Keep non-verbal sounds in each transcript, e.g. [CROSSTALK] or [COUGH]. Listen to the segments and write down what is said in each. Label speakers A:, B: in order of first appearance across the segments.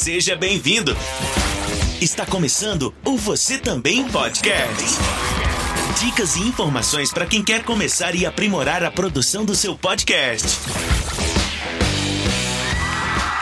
A: Seja bem-vindo. Está começando o Você Também Podcast. Dicas e informações para quem quer começar e aprimorar a produção do seu podcast.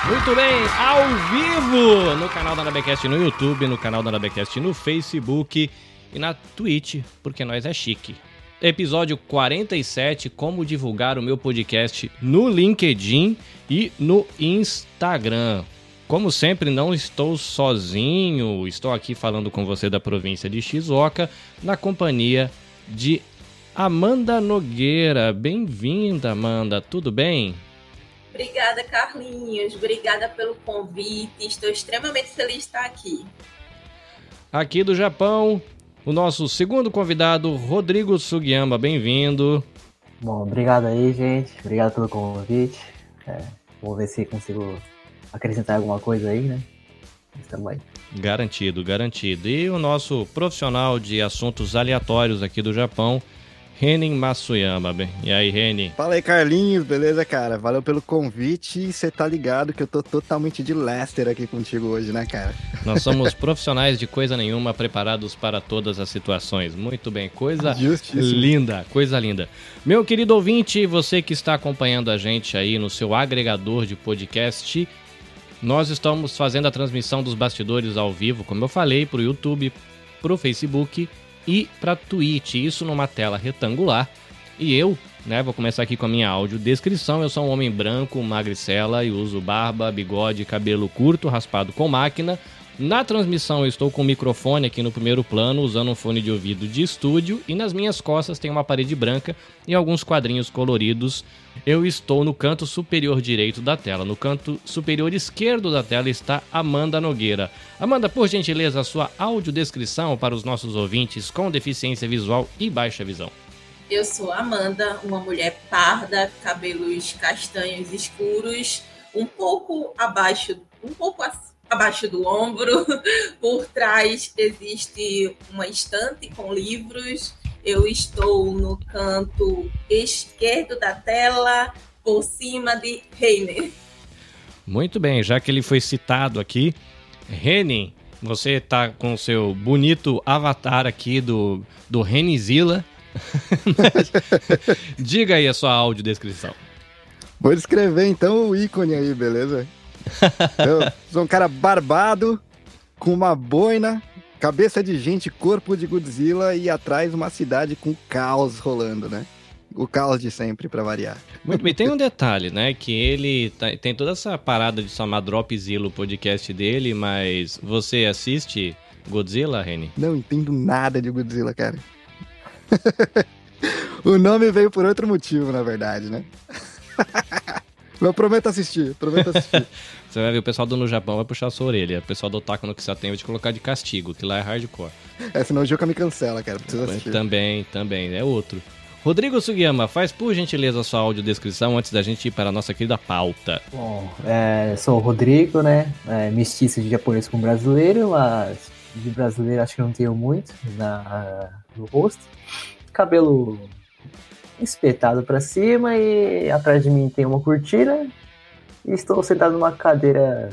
B: Muito bem, ao vivo no canal da Nabecast no YouTube, no canal da Nabecast no Facebook e na Twitch, porque nós é chique. Episódio 47, como divulgar o meu podcast no LinkedIn e no Instagram. Como sempre, não estou sozinho, estou aqui falando com você da província de Shizuoka, na companhia de Amanda Nogueira. Bem-vinda, Amanda, tudo bem?
C: Obrigada, Carlinhos. Obrigada pelo convite. Estou extremamente feliz de estar aqui.
B: Aqui do Japão, o nosso segundo convidado, Rodrigo Sugiyama. Bem-vindo.
D: Bom, obrigado aí, gente. Obrigado pelo convite. É, vou ver se consigo acrescentar alguma coisa aí, né? Estamos aí.
B: Garantido, garantido. E o nosso profissional de assuntos aleatórios aqui do Japão, Renin Masuyama. E aí, Renin?
E: Fala aí, Carlinhos, beleza, cara? Valeu pelo convite e você tá ligado que eu tô totalmente de Lester aqui contigo hoje, né, cara? [LAUGHS]
B: Nós somos profissionais de coisa nenhuma, preparados para todas as situações. Muito bem, coisa
E: Justíssimo.
B: linda, coisa linda. Meu querido ouvinte, você que está acompanhando a gente aí no seu agregador de podcast, nós estamos fazendo a transmissão dos bastidores ao vivo, como eu falei, para o YouTube, para o Facebook e para Twitch. Isso numa tela retangular. E eu, né, vou começar aqui com a minha audiodescrição. Eu sou um homem branco, magricela e uso barba, bigode, cabelo curto, raspado com máquina. Na transmissão eu estou com o microfone aqui no primeiro plano, usando um fone de ouvido de estúdio, e nas minhas costas tem uma parede branca e alguns quadrinhos coloridos. Eu estou no canto superior direito da tela. No canto superior esquerdo da tela está Amanda Nogueira. Amanda, por gentileza, a sua audiodescrição para os nossos ouvintes com deficiência visual e baixa visão.
C: Eu sou Amanda, uma mulher parda, cabelos castanhos escuros, um pouco abaixo, um pouco acima abaixo do ombro. [LAUGHS] Por trás existe uma estante com livros. Eu estou no canto esquerdo da tela, por cima de Reiner.
B: Muito bem, já que ele foi citado aqui, Renin, você está com o seu bonito avatar aqui do, do Renizila. [LAUGHS] Diga aí a sua audiodescrição.
E: Vou descrever então o ícone aí, beleza? [LAUGHS] Eu sou um cara barbado, com uma boina, cabeça de gente, corpo de Godzilla e atrás uma cidade com caos rolando, né? O caos de sempre, para variar.
B: Muito bem, tem um [LAUGHS] detalhe, né? Que ele tá, tem toda essa parada de chamar Dropzilla o podcast dele, mas você assiste Godzilla, Reni?
E: Não entendo nada de Godzilla, cara. [LAUGHS] o nome veio por outro motivo, na verdade, né? Eu prometo assistir, prometo assistir.
B: Você vai ver, o pessoal do No Japão vai puxar a sua orelha. O pessoal do Otaku no que você tem vai te colocar de castigo, que lá é hardcore.
E: É, senão o Juca me cancela, cara. Precisa assistir.
B: Também, também, é outro. Rodrigo Sugiyama, faz por gentileza a sua audiodescrição antes da gente ir para a nossa querida pauta.
D: Bom, é, sou o Rodrigo, né? É, mestiço de japonês com brasileiro, mas de brasileiro acho que não tenho muito na, no rosto. Cabelo espetado para cima e atrás de mim tem uma cortina e estou sentado numa cadeira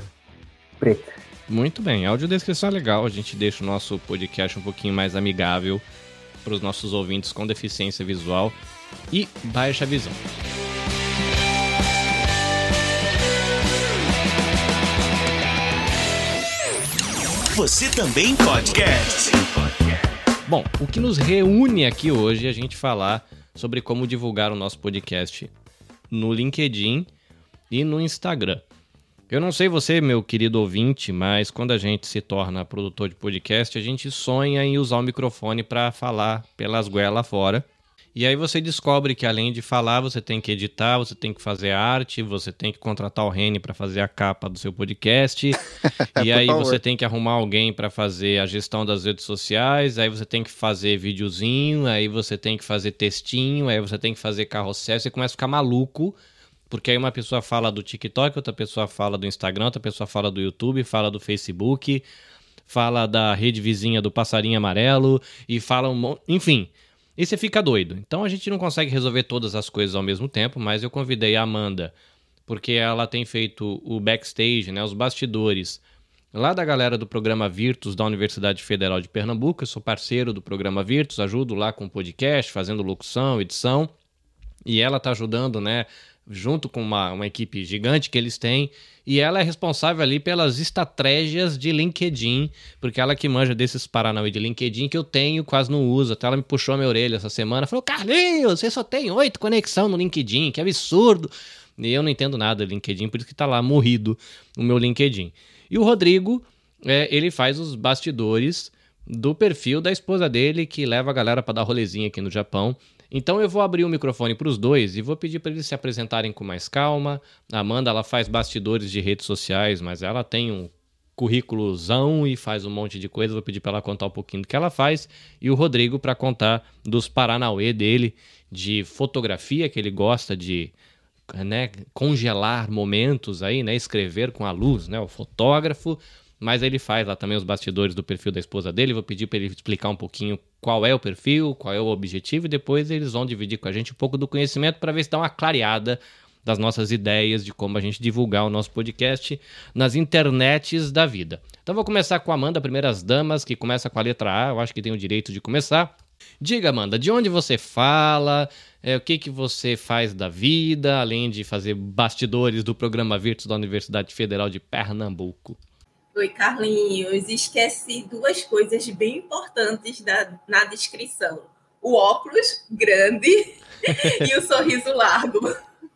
D: preta.
B: Muito bem, a audiodescrição é legal, a gente deixa o nosso podcast um pouquinho mais amigável para os nossos ouvintes com deficiência visual e baixa visão.
A: Você também podcast.
B: Bom, o que nos reúne aqui hoje é a gente falar sobre como divulgar o nosso podcast no LinkedIn e no Instagram. Eu não sei você, meu querido ouvinte, mas quando a gente se torna produtor de podcast, a gente sonha em usar o microfone para falar pelas goelas fora. E aí você descobre que além de falar, você tem que editar, você tem que fazer arte, você tem que contratar o Rene para fazer a capa do seu podcast. [LAUGHS] e aí você tem que arrumar alguém para fazer a gestão das redes sociais, aí você tem que fazer videozinho, aí você tem que fazer textinho, aí você tem que fazer carrossel, você começa a ficar maluco porque aí uma pessoa fala do TikTok, outra pessoa fala do Instagram, outra pessoa fala do YouTube, fala do Facebook, fala da rede vizinha do passarinho amarelo e fala um monte. Enfim. E você fica doido. Então a gente não consegue resolver todas as coisas ao mesmo tempo, mas eu convidei a Amanda, porque ela tem feito o backstage, né, os bastidores lá da galera do programa Virtus da Universidade Federal de Pernambuco. Eu sou parceiro do programa Virtus, ajudo lá com o podcast, fazendo locução, edição. E ela está ajudando, né, junto com uma, uma equipe gigante que eles têm. E ela é responsável ali pelas estratégias de LinkedIn, porque ela que manja desses Paranauê de LinkedIn que eu tenho, quase não uso. Até ela me puxou a minha orelha essa semana. Falou, Carlinhos, você só tem oito conexão no LinkedIn, que absurdo. E eu não entendo nada de LinkedIn, por isso que tá lá morrido o meu LinkedIn. E o Rodrigo, é, ele faz os bastidores do perfil da esposa dele, que leva a galera para dar rolezinha aqui no Japão. Então eu vou abrir o microfone para os dois e vou pedir para eles se apresentarem com mais calma. A Amanda ela faz bastidores de redes sociais, mas ela tem um currículozão e faz um monte de coisa. Vou pedir para ela contar um pouquinho do que ela faz e o Rodrigo para contar dos Paranauê dele de fotografia que ele gosta de né, congelar momentos aí, né, escrever com a luz, né, o fotógrafo, mas ele faz lá também os bastidores do perfil da esposa dele. Vou pedir para ele explicar um pouquinho qual é o perfil, qual é o objetivo e depois eles vão dividir com a gente um pouco do conhecimento para ver se dá uma clareada das nossas ideias de como a gente divulgar o nosso podcast nas internets da vida. Então vou começar com a Amanda, primeiras damas, que começa com a letra A, eu acho que tem o direito de começar. Diga, Amanda, de onde você fala? É, o que, que você faz da vida, além de fazer bastidores do programa Virtus da Universidade Federal de Pernambuco?
C: Oi, Carlinhos. Esqueci duas coisas bem importantes da, na descrição: o óculos grande [LAUGHS] e o sorriso largo.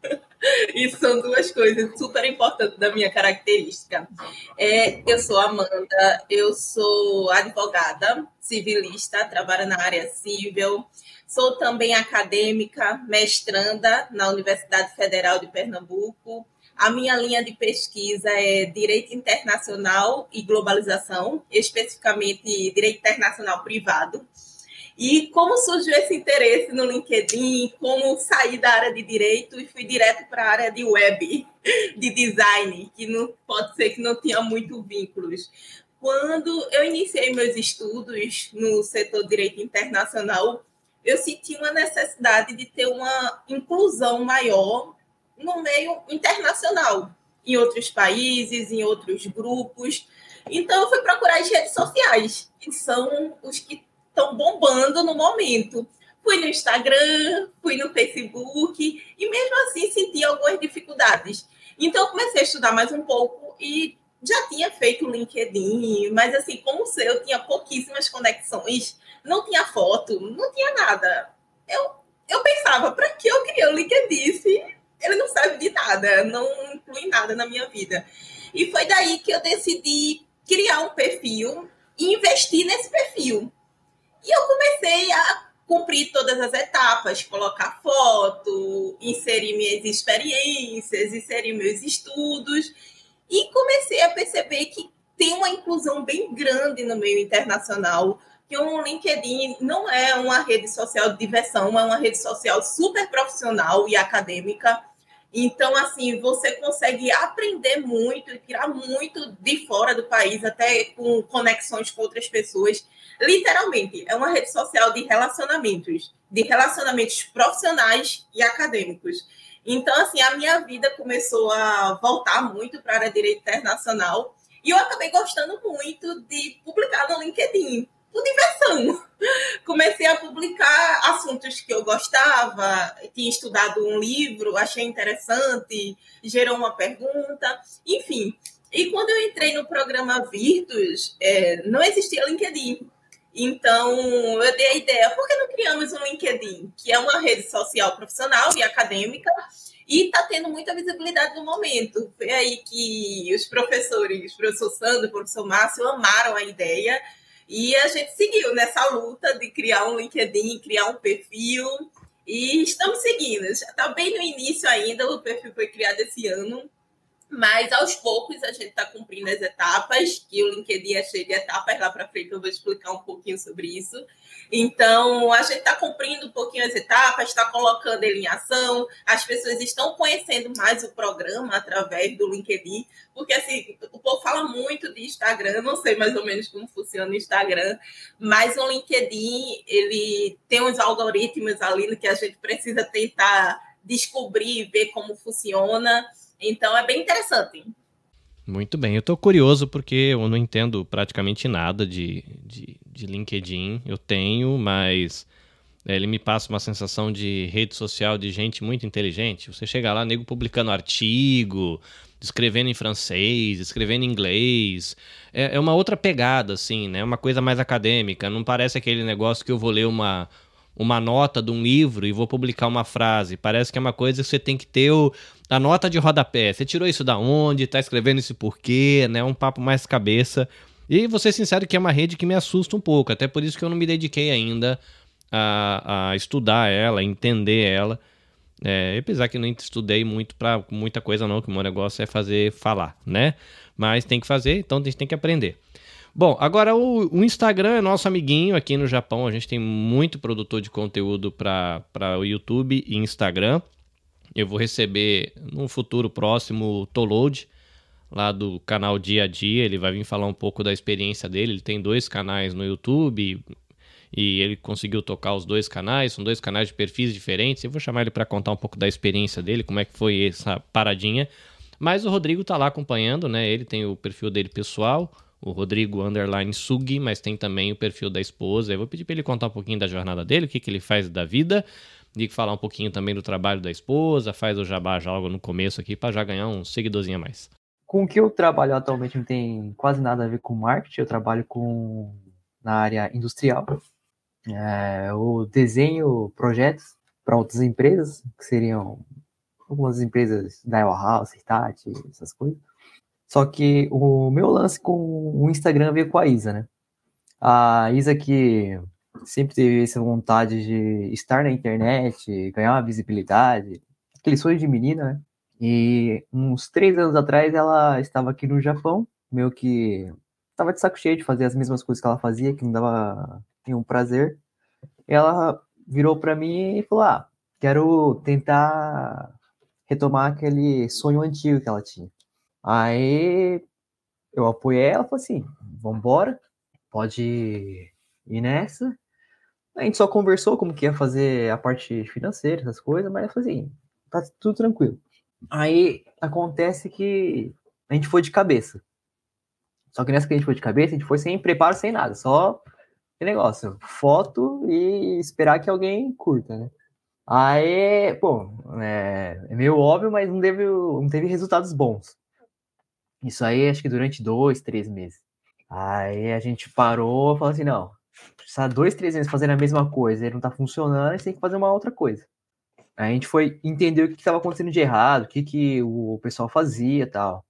C: [LAUGHS] Isso são duas coisas super importantes da minha característica. É, eu sou Amanda, eu sou advogada civilista, trabalho na área civil, sou também acadêmica, mestranda na Universidade Federal de Pernambuco. A minha linha de pesquisa é Direito Internacional e Globalização, especificamente Direito Internacional Privado. E como surgiu esse interesse no LinkedIn, como saí da área de direito e fui direto para a área de web, de design, que não pode ser que não tinha muito vínculos. Quando eu iniciei meus estudos no setor direito internacional, eu senti uma necessidade de ter uma inclusão maior no meio internacional, em outros países, em outros grupos. Então, eu fui procurar as redes sociais, que são os que estão bombando no momento. Fui no Instagram, fui no Facebook e mesmo assim senti algumas dificuldades. Então eu comecei a estudar mais um pouco e já tinha feito o LinkedIn, mas assim, como o seu tinha pouquíssimas conexões, não tinha foto, não tinha nada. Eu, eu pensava, para que eu criei o LinkedIn se ele não serve de nada, não inclui nada na minha vida. E foi daí que eu decidi criar um perfil e investir nesse perfil. E eu comecei a cumprir todas as etapas, colocar foto, inserir minhas experiências, inserir meus estudos, e comecei a perceber que tem uma inclusão bem grande no meio internacional, que o LinkedIn não é uma rede social de diversão, é uma rede social super profissional e acadêmica. Então, assim, você consegue aprender muito e tirar muito de fora do país, até com conexões com outras pessoas literalmente, é uma rede social de relacionamentos, de relacionamentos profissionais e acadêmicos. Então, assim, a minha vida começou a voltar muito para a área de direito internacional e eu acabei gostando muito de publicar no LinkedIn, por diversão. [LAUGHS] Comecei a publicar assuntos que eu gostava, tinha estudado um livro, achei interessante, gerou uma pergunta, enfim. E quando eu entrei no programa Virtus, é, não existia LinkedIn. Então, eu dei a ideia, por que não criamos um LinkedIn, que é uma rede social profissional e acadêmica, e está tendo muita visibilidade no momento. Foi aí que os professores, o professor Sandro, o professor Márcio, amaram a ideia, e a gente seguiu nessa luta de criar um LinkedIn, criar um perfil, e estamos seguindo. Está bem no início ainda, o perfil foi criado esse ano, mas aos poucos a gente está cumprindo as etapas, que o LinkedIn é cheio de etapas, lá para frente eu vou explicar um pouquinho sobre isso. Então, a gente está cumprindo um pouquinho as etapas, está colocando ele em ação, as pessoas estão conhecendo mais o programa através do LinkedIn, porque assim, o povo fala muito de Instagram, não sei mais ou menos como funciona o Instagram, mas o LinkedIn, ele tem uns algoritmos ali que a gente precisa tentar descobrir, ver como funciona. Então é bem interessante.
B: Muito bem, eu tô curioso porque eu não entendo praticamente nada de, de, de LinkedIn. Eu tenho, mas é, ele me passa uma sensação de rede social de gente muito inteligente. Você chega lá, nego publicando artigo, escrevendo em francês, escrevendo em inglês. É, é uma outra pegada, assim, né? Uma coisa mais acadêmica. Não parece aquele negócio que eu vou ler uma, uma nota de um livro e vou publicar uma frase. Parece que é uma coisa que você tem que ter o, a nota de rodapé. Você tirou isso da onde? Tá escrevendo isso por quê? Né? Um papo mais cabeça. E vou ser sincero que é uma rede que me assusta um pouco. Até por isso que eu não me dediquei ainda a, a estudar ela, a entender ela. É, apesar que não estudei muito para muita coisa não, que o meu negócio é fazer falar, né? Mas tem que fazer, então a gente tem que aprender. Bom, agora o, o, Instagram é nosso amiguinho aqui no Japão. A gente tem muito produtor de conteúdo para o YouTube e Instagram. Eu vou receber no futuro próximo o Toload, lá do canal Dia a Dia. Ele vai vir falar um pouco da experiência dele. Ele tem dois canais no YouTube e ele conseguiu tocar os dois canais. São dois canais de perfis diferentes. Eu vou chamar ele para contar um pouco da experiência dele, como é que foi essa paradinha. Mas o Rodrigo tá lá acompanhando, né? Ele tem o perfil dele pessoal o Rodrigo Underline Sugi, mas tem também o perfil da esposa. Eu vou pedir para ele contar um pouquinho da jornada dele, o que, que ele faz da vida, e falar um pouquinho também do trabalho da esposa, faz o jabá já logo no começo aqui, para já ganhar um seguidorzinho a mais.
D: Com o que eu trabalho atualmente não tem quase nada a ver com marketing, eu trabalho com na área industrial. É, eu desenho projetos para outras empresas, que seriam algumas empresas da House, Hitachi, essas coisas. Só que o meu lance com o Instagram veio com a Isa, né? A Isa que sempre teve essa vontade de estar na internet, ganhar uma visibilidade, aquele sonho de menina, né? E uns três anos atrás ela estava aqui no Japão, meio que estava de saco cheio de fazer as mesmas coisas que ela fazia, que não dava nenhum prazer. Ela virou para mim e falou: Ah, quero tentar retomar aquele sonho antigo que ela tinha. Aí eu apoiei ela, falei assim, vambora, pode ir nessa. A gente só conversou como que ia fazer a parte financeira, essas coisas, mas eu falei assim, tá tudo tranquilo. Aí acontece que a gente foi de cabeça. Só que nessa que a gente foi de cabeça, a gente foi sem preparo, sem nada, só negócio, foto e esperar que alguém curta, né? Aí, pô, é, é meio óbvio, mas não teve, não teve resultados bons. Isso aí acho que durante dois, três meses. Aí a gente parou e falou assim, não, precisa dois, três meses fazendo a mesma coisa e não tá funcionando, a tem que fazer uma outra coisa. A gente foi entender o que estava acontecendo de errado, o que, que o pessoal fazia e tal.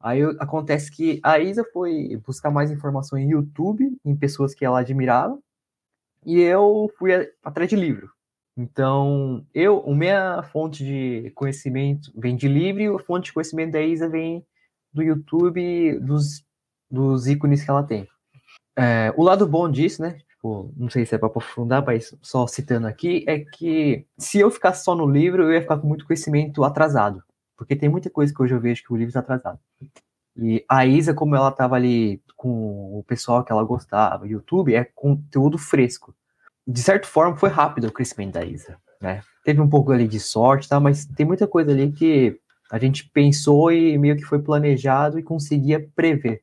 D: Aí acontece que a Isa foi buscar mais informação em YouTube, em pessoas que ela admirava, e eu fui atrás de livro. Então, eu, a minha fonte de conhecimento vem de livro a fonte de conhecimento da Isa vem do YouTube, dos, dos ícones que ela tem. É, o lado bom disso, né? Tipo, não sei se é para aprofundar, mas só citando aqui, é que se eu ficasse só no livro, eu ia ficar com muito conhecimento atrasado. Porque tem muita coisa que hoje eu vejo que o livro está atrasado. E a Isa, como ela estava ali com o pessoal que ela gostava, YouTube, é conteúdo fresco. De certa forma, foi rápido o crescimento da Isa, né? Teve um pouco ali de sorte, tá? Mas tem muita coisa ali que a gente pensou e meio que foi planejado e conseguia prever.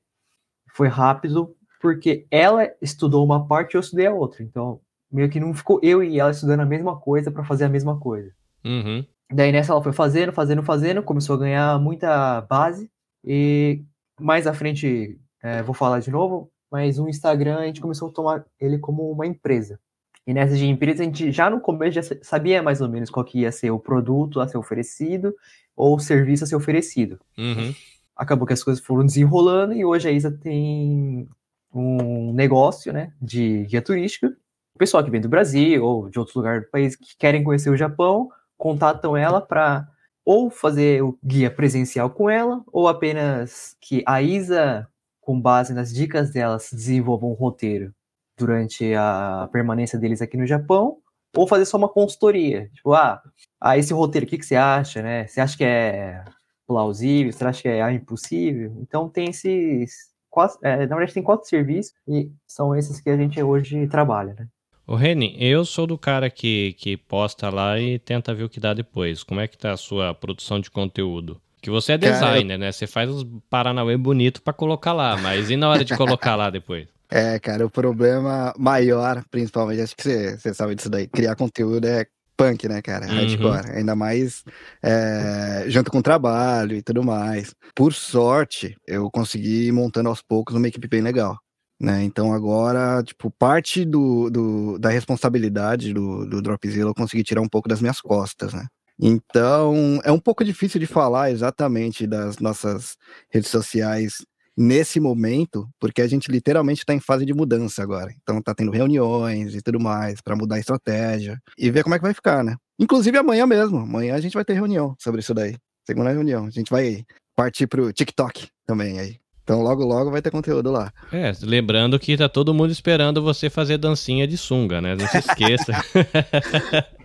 D: Foi rápido porque ela estudou uma parte e eu estudei a outra. Então, meio que não ficou eu e ela estudando a mesma coisa para fazer a mesma coisa.
B: Uhum.
D: Daí nessa ela foi fazendo, fazendo, fazendo, começou a ganhar muita base e mais à frente é, vou falar de novo, mas o Instagram a gente começou a tomar ele como uma empresa. E nessa de empresa a gente já no começo já sabia mais ou menos qual que ia ser o produto a ser oferecido ou serviço a ser oferecido.
B: Uhum.
D: Acabou que as coisas foram desenrolando e hoje a Isa tem um negócio né, de guia turística. O pessoal que vem do Brasil ou de outros lugares do país que querem conhecer o Japão contatam ela para ou fazer o guia presencial com ela, ou apenas que a Isa, com base nas dicas delas, desenvolva um roteiro durante a permanência deles aqui no Japão, ou fazer só uma consultoria. Tipo, ah, ah esse roteiro, o que, que você acha, né? Você acha que é plausível? Você acha que é impossível? Então tem esses. Quatro, é, na verdade, tem quatro serviços e são esses que a gente hoje trabalha, né?
B: Ô Reni, eu sou do cara que, que posta lá e tenta ver o que dá depois. Como é que tá a sua produção de conteúdo? Que você é designer, cara, né? Você faz uns Paranauê bonito para colocar lá, mas e na hora de colocar lá depois? [LAUGHS]
E: É, cara, o problema maior, principalmente, acho que você, você sabe disso daí, criar conteúdo é punk, né, cara? Uhum. Hardcore. Ainda mais é, junto com trabalho e tudo mais. Por sorte, eu consegui ir montando aos poucos uma equipe bem legal. Né? Então agora, tipo, parte do, do da responsabilidade do, do Dropzilla eu consegui tirar um pouco das minhas costas, né? Então, é um pouco difícil de falar exatamente das nossas redes sociais nesse momento, porque a gente literalmente está em fase de mudança agora. Então tá tendo reuniões e tudo mais para mudar a estratégia e ver como é que vai ficar, né? Inclusive amanhã mesmo, amanhã a gente vai ter reunião sobre isso daí. Segunda reunião, a gente vai partir pro TikTok também aí. Então logo logo vai ter conteúdo lá.
B: É, lembrando que tá todo mundo esperando você fazer dancinha de sunga, né? Não se esqueça. [LAUGHS]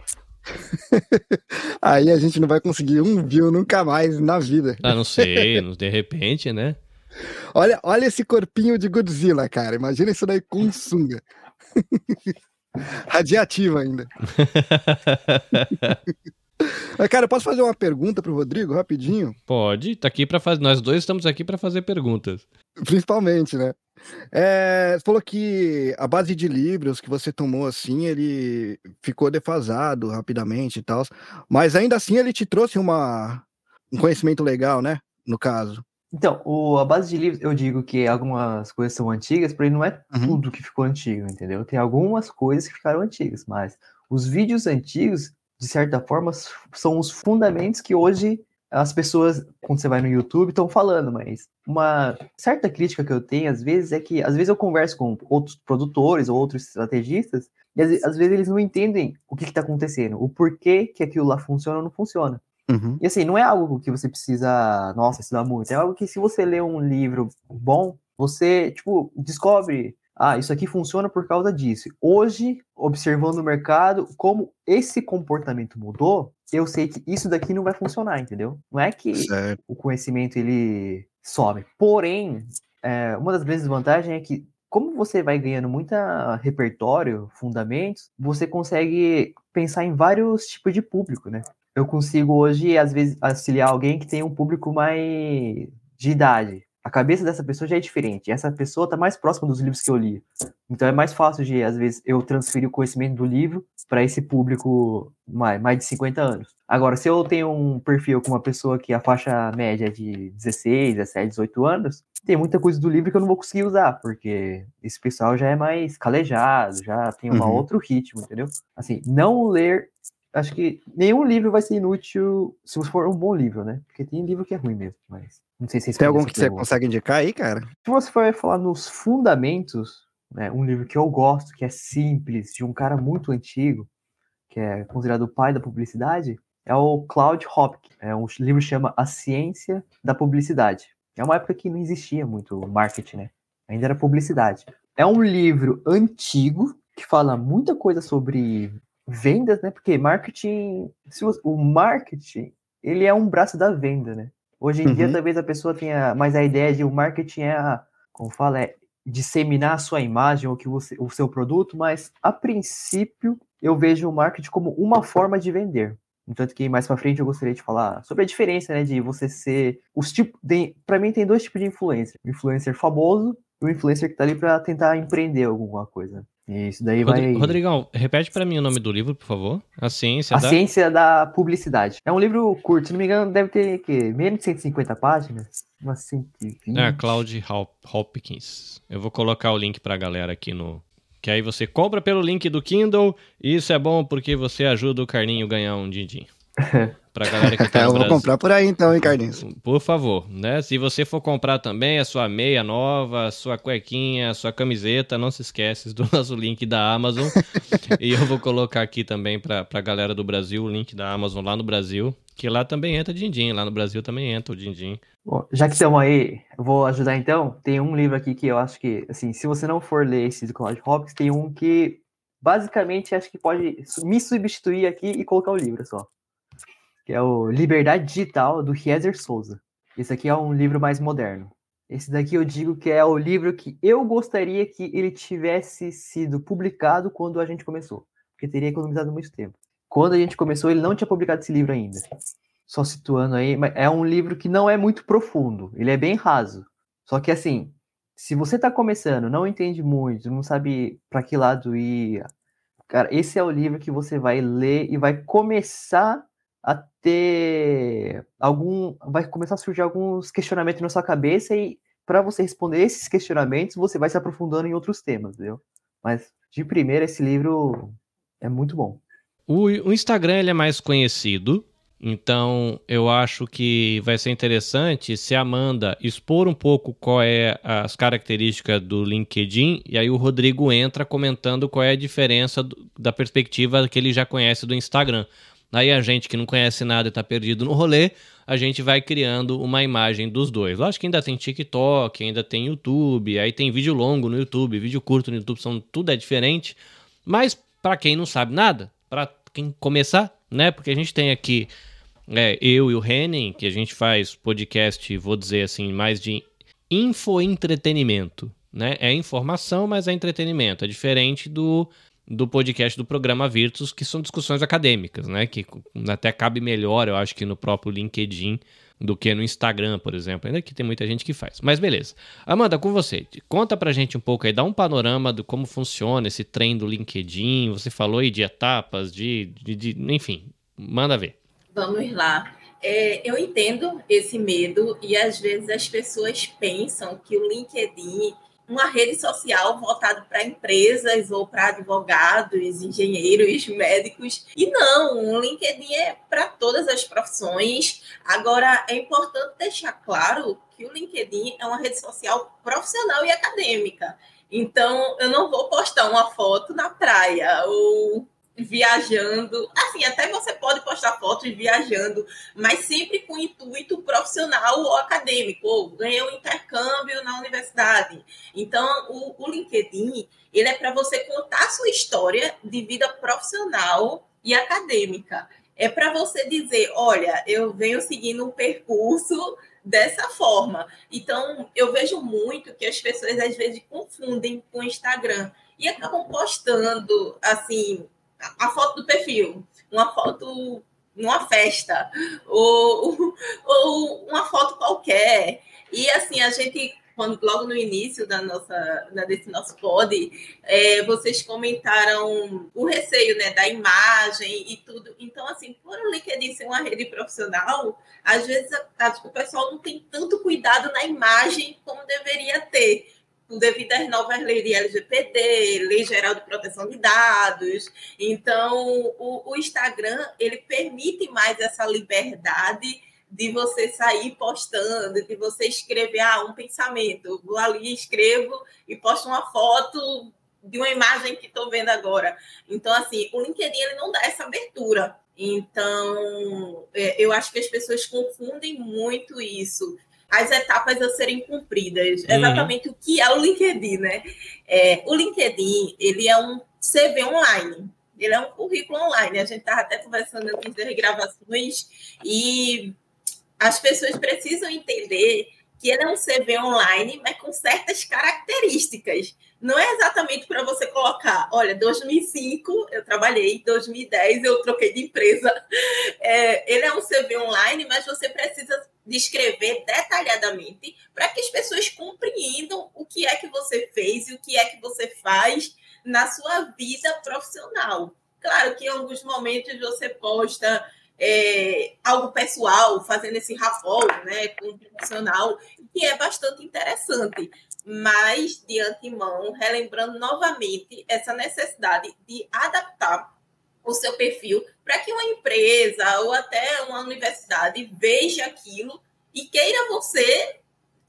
E: Aí a gente não vai conseguir um view nunca mais na vida.
B: Ah, não sei, de repente, né?
E: Olha, olha esse corpinho de Godzilla, cara. Imagina isso daí com sunga. [LAUGHS] Radiativo ainda. [LAUGHS] Mas, cara, eu posso fazer uma pergunta pro Rodrigo rapidinho?
B: Pode, tá aqui para fazer. Nós dois estamos aqui para fazer perguntas.
E: Principalmente, né? É, você falou que a base de livros que você tomou assim, ele ficou defasado rapidamente e tal, mas ainda assim ele te trouxe uma, um conhecimento legal, né? No caso.
D: Então, o, a base de livros, eu digo que algumas coisas são antigas, porém não é uhum. tudo que ficou antigo, entendeu? Tem algumas coisas que ficaram antigas, mas os vídeos antigos, de certa forma, são os fundamentos que hoje as pessoas, quando você vai no YouTube, estão falando, mas uma certa crítica que eu tenho, às vezes, é que às vezes eu converso com outros produtores ou outros estrategistas, e às, às vezes eles não entendem o que está acontecendo, o porquê que aquilo lá funciona ou não funciona. Uhum. E assim, não é algo que você precisa, nossa, estudar muito. É algo que se você ler um livro bom, você, tipo, descobre, ah, isso aqui funciona por causa disso. Hoje, observando o mercado, como esse comportamento mudou, eu sei que isso daqui não vai funcionar, entendeu? Não é que certo. o conhecimento ele some. Porém, é, uma das grandes vantagens é que como você vai ganhando muita repertório, fundamentos, você consegue pensar em vários tipos de público, né? Eu consigo hoje, às vezes, auxiliar alguém que tem um público mais de idade. A cabeça dessa pessoa já é diferente. Essa pessoa está mais próxima dos livros que eu li. Então é mais fácil de, às vezes, eu transferir o conhecimento do livro para esse público mais, mais de 50 anos. Agora, se eu tenho um perfil com uma pessoa que a faixa média é de 16, 17, 18 anos, tem muita coisa do livro que eu não vou conseguir usar, porque esse pessoal já é mais calejado, já tem um uhum. outro ritmo, entendeu? Assim, não ler acho que nenhum livro vai ser inútil se for um bom livro, né? Porque tem livro que é ruim mesmo, mas não sei se
E: Tem algum que você consegue indicar aí, cara?
D: Se você for falar nos fundamentos, né, um livro que eu gosto, que é simples, de um cara muito antigo, que é considerado o pai da publicidade, é o Claude Hopkins. É um livro que chama A Ciência da Publicidade. É uma época que não existia muito marketing, né? Ainda era publicidade. É um livro antigo que fala muita coisa sobre vendas, né? Porque marketing, se o, marketing, ele é um braço da venda, né? Hoje em uhum. dia, talvez a pessoa tenha mais a ideia de o marketing é, a, como fala, é disseminar a sua imagem ou que você, o seu produto, mas a princípio eu vejo o marketing como uma forma de vender. Entanto que mais para frente eu gostaria de falar sobre a diferença, né, de você ser os tipos, para mim tem dois tipos de influencer, o influencer famoso e o influencer que tá ali para tentar empreender alguma coisa. Isso daí vai.
B: Rodrigão, repete para mim o nome do livro, por favor. A Ciência
D: a da. A Ciência da Publicidade. É um livro curto, se não me engano, deve ter que, menos de 150 páginas. Umas 120.
B: É, Cloud Hopkins. Eu vou colocar o link pra galera aqui no. Que aí você compra pelo link do Kindle. E isso é bom porque você ajuda o Carninho a ganhar um din-din. [LAUGHS]
E: Pra galera que tá no Eu vou Brasil. comprar por aí então, hein, Carlinhos?
B: Por favor, né? Se você for comprar também a sua meia nova, a sua cuequinha, a sua camiseta, não se esquece do [LAUGHS] nosso link da Amazon. e eu vou colocar aqui também pra, pra galera do Brasil o link da Amazon lá no Brasil. Que lá também entra din-din, lá no Brasil também entra o din-din.
D: Bom, já que estamos aí, vou ajudar então. Tem um livro aqui que eu acho que, assim, se você não for ler esse do Claude Hopkins, tem um que basicamente acho que pode me substituir aqui e colocar o livro só que é o Liberdade Digital, do Rieser Souza. Esse aqui é um livro mais moderno. Esse daqui eu digo que é o livro que eu gostaria que ele tivesse sido publicado quando a gente começou, porque teria economizado muito tempo. Quando a gente começou, ele não tinha publicado esse livro ainda. só situando aí, é um livro que não é muito profundo, ele é bem raso. Só que assim, se você está começando, não entende muito, não sabe para que lado ir, cara, esse é o livro que você vai ler e vai começar a ter algum, vai começar a surgir alguns questionamentos na sua cabeça e para você responder esses questionamentos, você vai se aprofundando em outros temas, entendeu? Mas de primeira esse livro é muito bom.
B: O, o Instagram ele é mais conhecido, então, eu acho que vai ser interessante se a Amanda expor um pouco qual é as características do LinkedIn e aí o Rodrigo entra comentando qual é a diferença do, da perspectiva que ele já conhece do Instagram. Aí a gente que não conhece nada e está perdido no rolê, a gente vai criando uma imagem dos dois. Lógico que ainda tem TikTok, ainda tem YouTube, aí tem vídeo longo no YouTube, vídeo curto no YouTube, são, tudo é diferente. Mas para quem não sabe nada, para quem começar, né? Porque a gente tem aqui é, eu e o Henning, que a gente faz podcast, vou dizer assim, mais de infoentretenimento, né? É informação, mas é entretenimento. É diferente do, do podcast do programa Virtus, que são discussões acadêmicas, né? Que até cabe melhor, eu acho que no próprio LinkedIn do que no Instagram, por exemplo. Ainda que tem muita gente que faz. Mas beleza. Amanda, com você. Conta pra gente um pouco aí, dá um panorama de como funciona esse trem do LinkedIn. Você falou aí de etapas, de, de, de enfim, manda ver.
C: Vamos lá. É, eu entendo esse medo e às vezes as pessoas pensam que o LinkedIn uma rede social voltada para empresas ou para advogados, engenheiros, médicos. E não, o LinkedIn é para todas as profissões. Agora, é importante deixar claro que o LinkedIn é uma rede social profissional e acadêmica. Então, eu não vou postar uma foto na praia ou viajando. Assim, até você pode postar fotos viajando, mas sempre com intuito profissional ou acadêmico. Ou ganhei um intercâmbio na universidade. Então, o, o LinkedIn ele é para você contar sua história de vida profissional e acadêmica. É para você dizer, olha, eu venho seguindo um percurso dessa forma. Então, eu vejo muito que as pessoas às vezes confundem com o Instagram e acabam postando assim a foto do perfil, uma foto numa festa, ou, [LAUGHS] ou uma foto qualquer. E assim, a gente, quando, logo no início da nossa, desse nosso pod, é, vocês comentaram o receio né, da imagem e tudo. Então, assim, por o LinkedIn ser uma rede profissional, às vezes a, a, o pessoal não tem tanto cuidado na imagem como deveria ter devido às novas leis de LGPD, Lei Geral de Proteção de Dados. Então, o, o Instagram, ele permite mais essa liberdade de você sair postando, de você escrever ah, um pensamento. Vou ali, escrevo e posto uma foto de uma imagem que estou vendo agora. Então, assim, o LinkedIn ele não dá essa abertura. Então, é, eu acho que as pessoas confundem muito isso as etapas a serem cumpridas. Uhum. Exatamente o que é o LinkedIn, né? É, o LinkedIn, ele é um CV online. Ele é um currículo online. A gente estava até conversando antes das gravações e as pessoas precisam entender que ele é um CV online, mas com certas características. Não é exatamente para você colocar, olha, 2005 eu trabalhei, 2010 eu troquei de empresa. [LAUGHS] É, ele é um CV online, mas você precisa descrever detalhadamente para que as pessoas compreendam o que é que você fez e o que é que você faz na sua vida profissional. Claro que em alguns momentos você posta é, algo pessoal, fazendo esse rafol né, profissional, que é bastante interessante. Mas, de antemão, relembrando novamente essa necessidade de adaptar o seu perfil para que uma empresa ou até uma universidade veja aquilo e queira você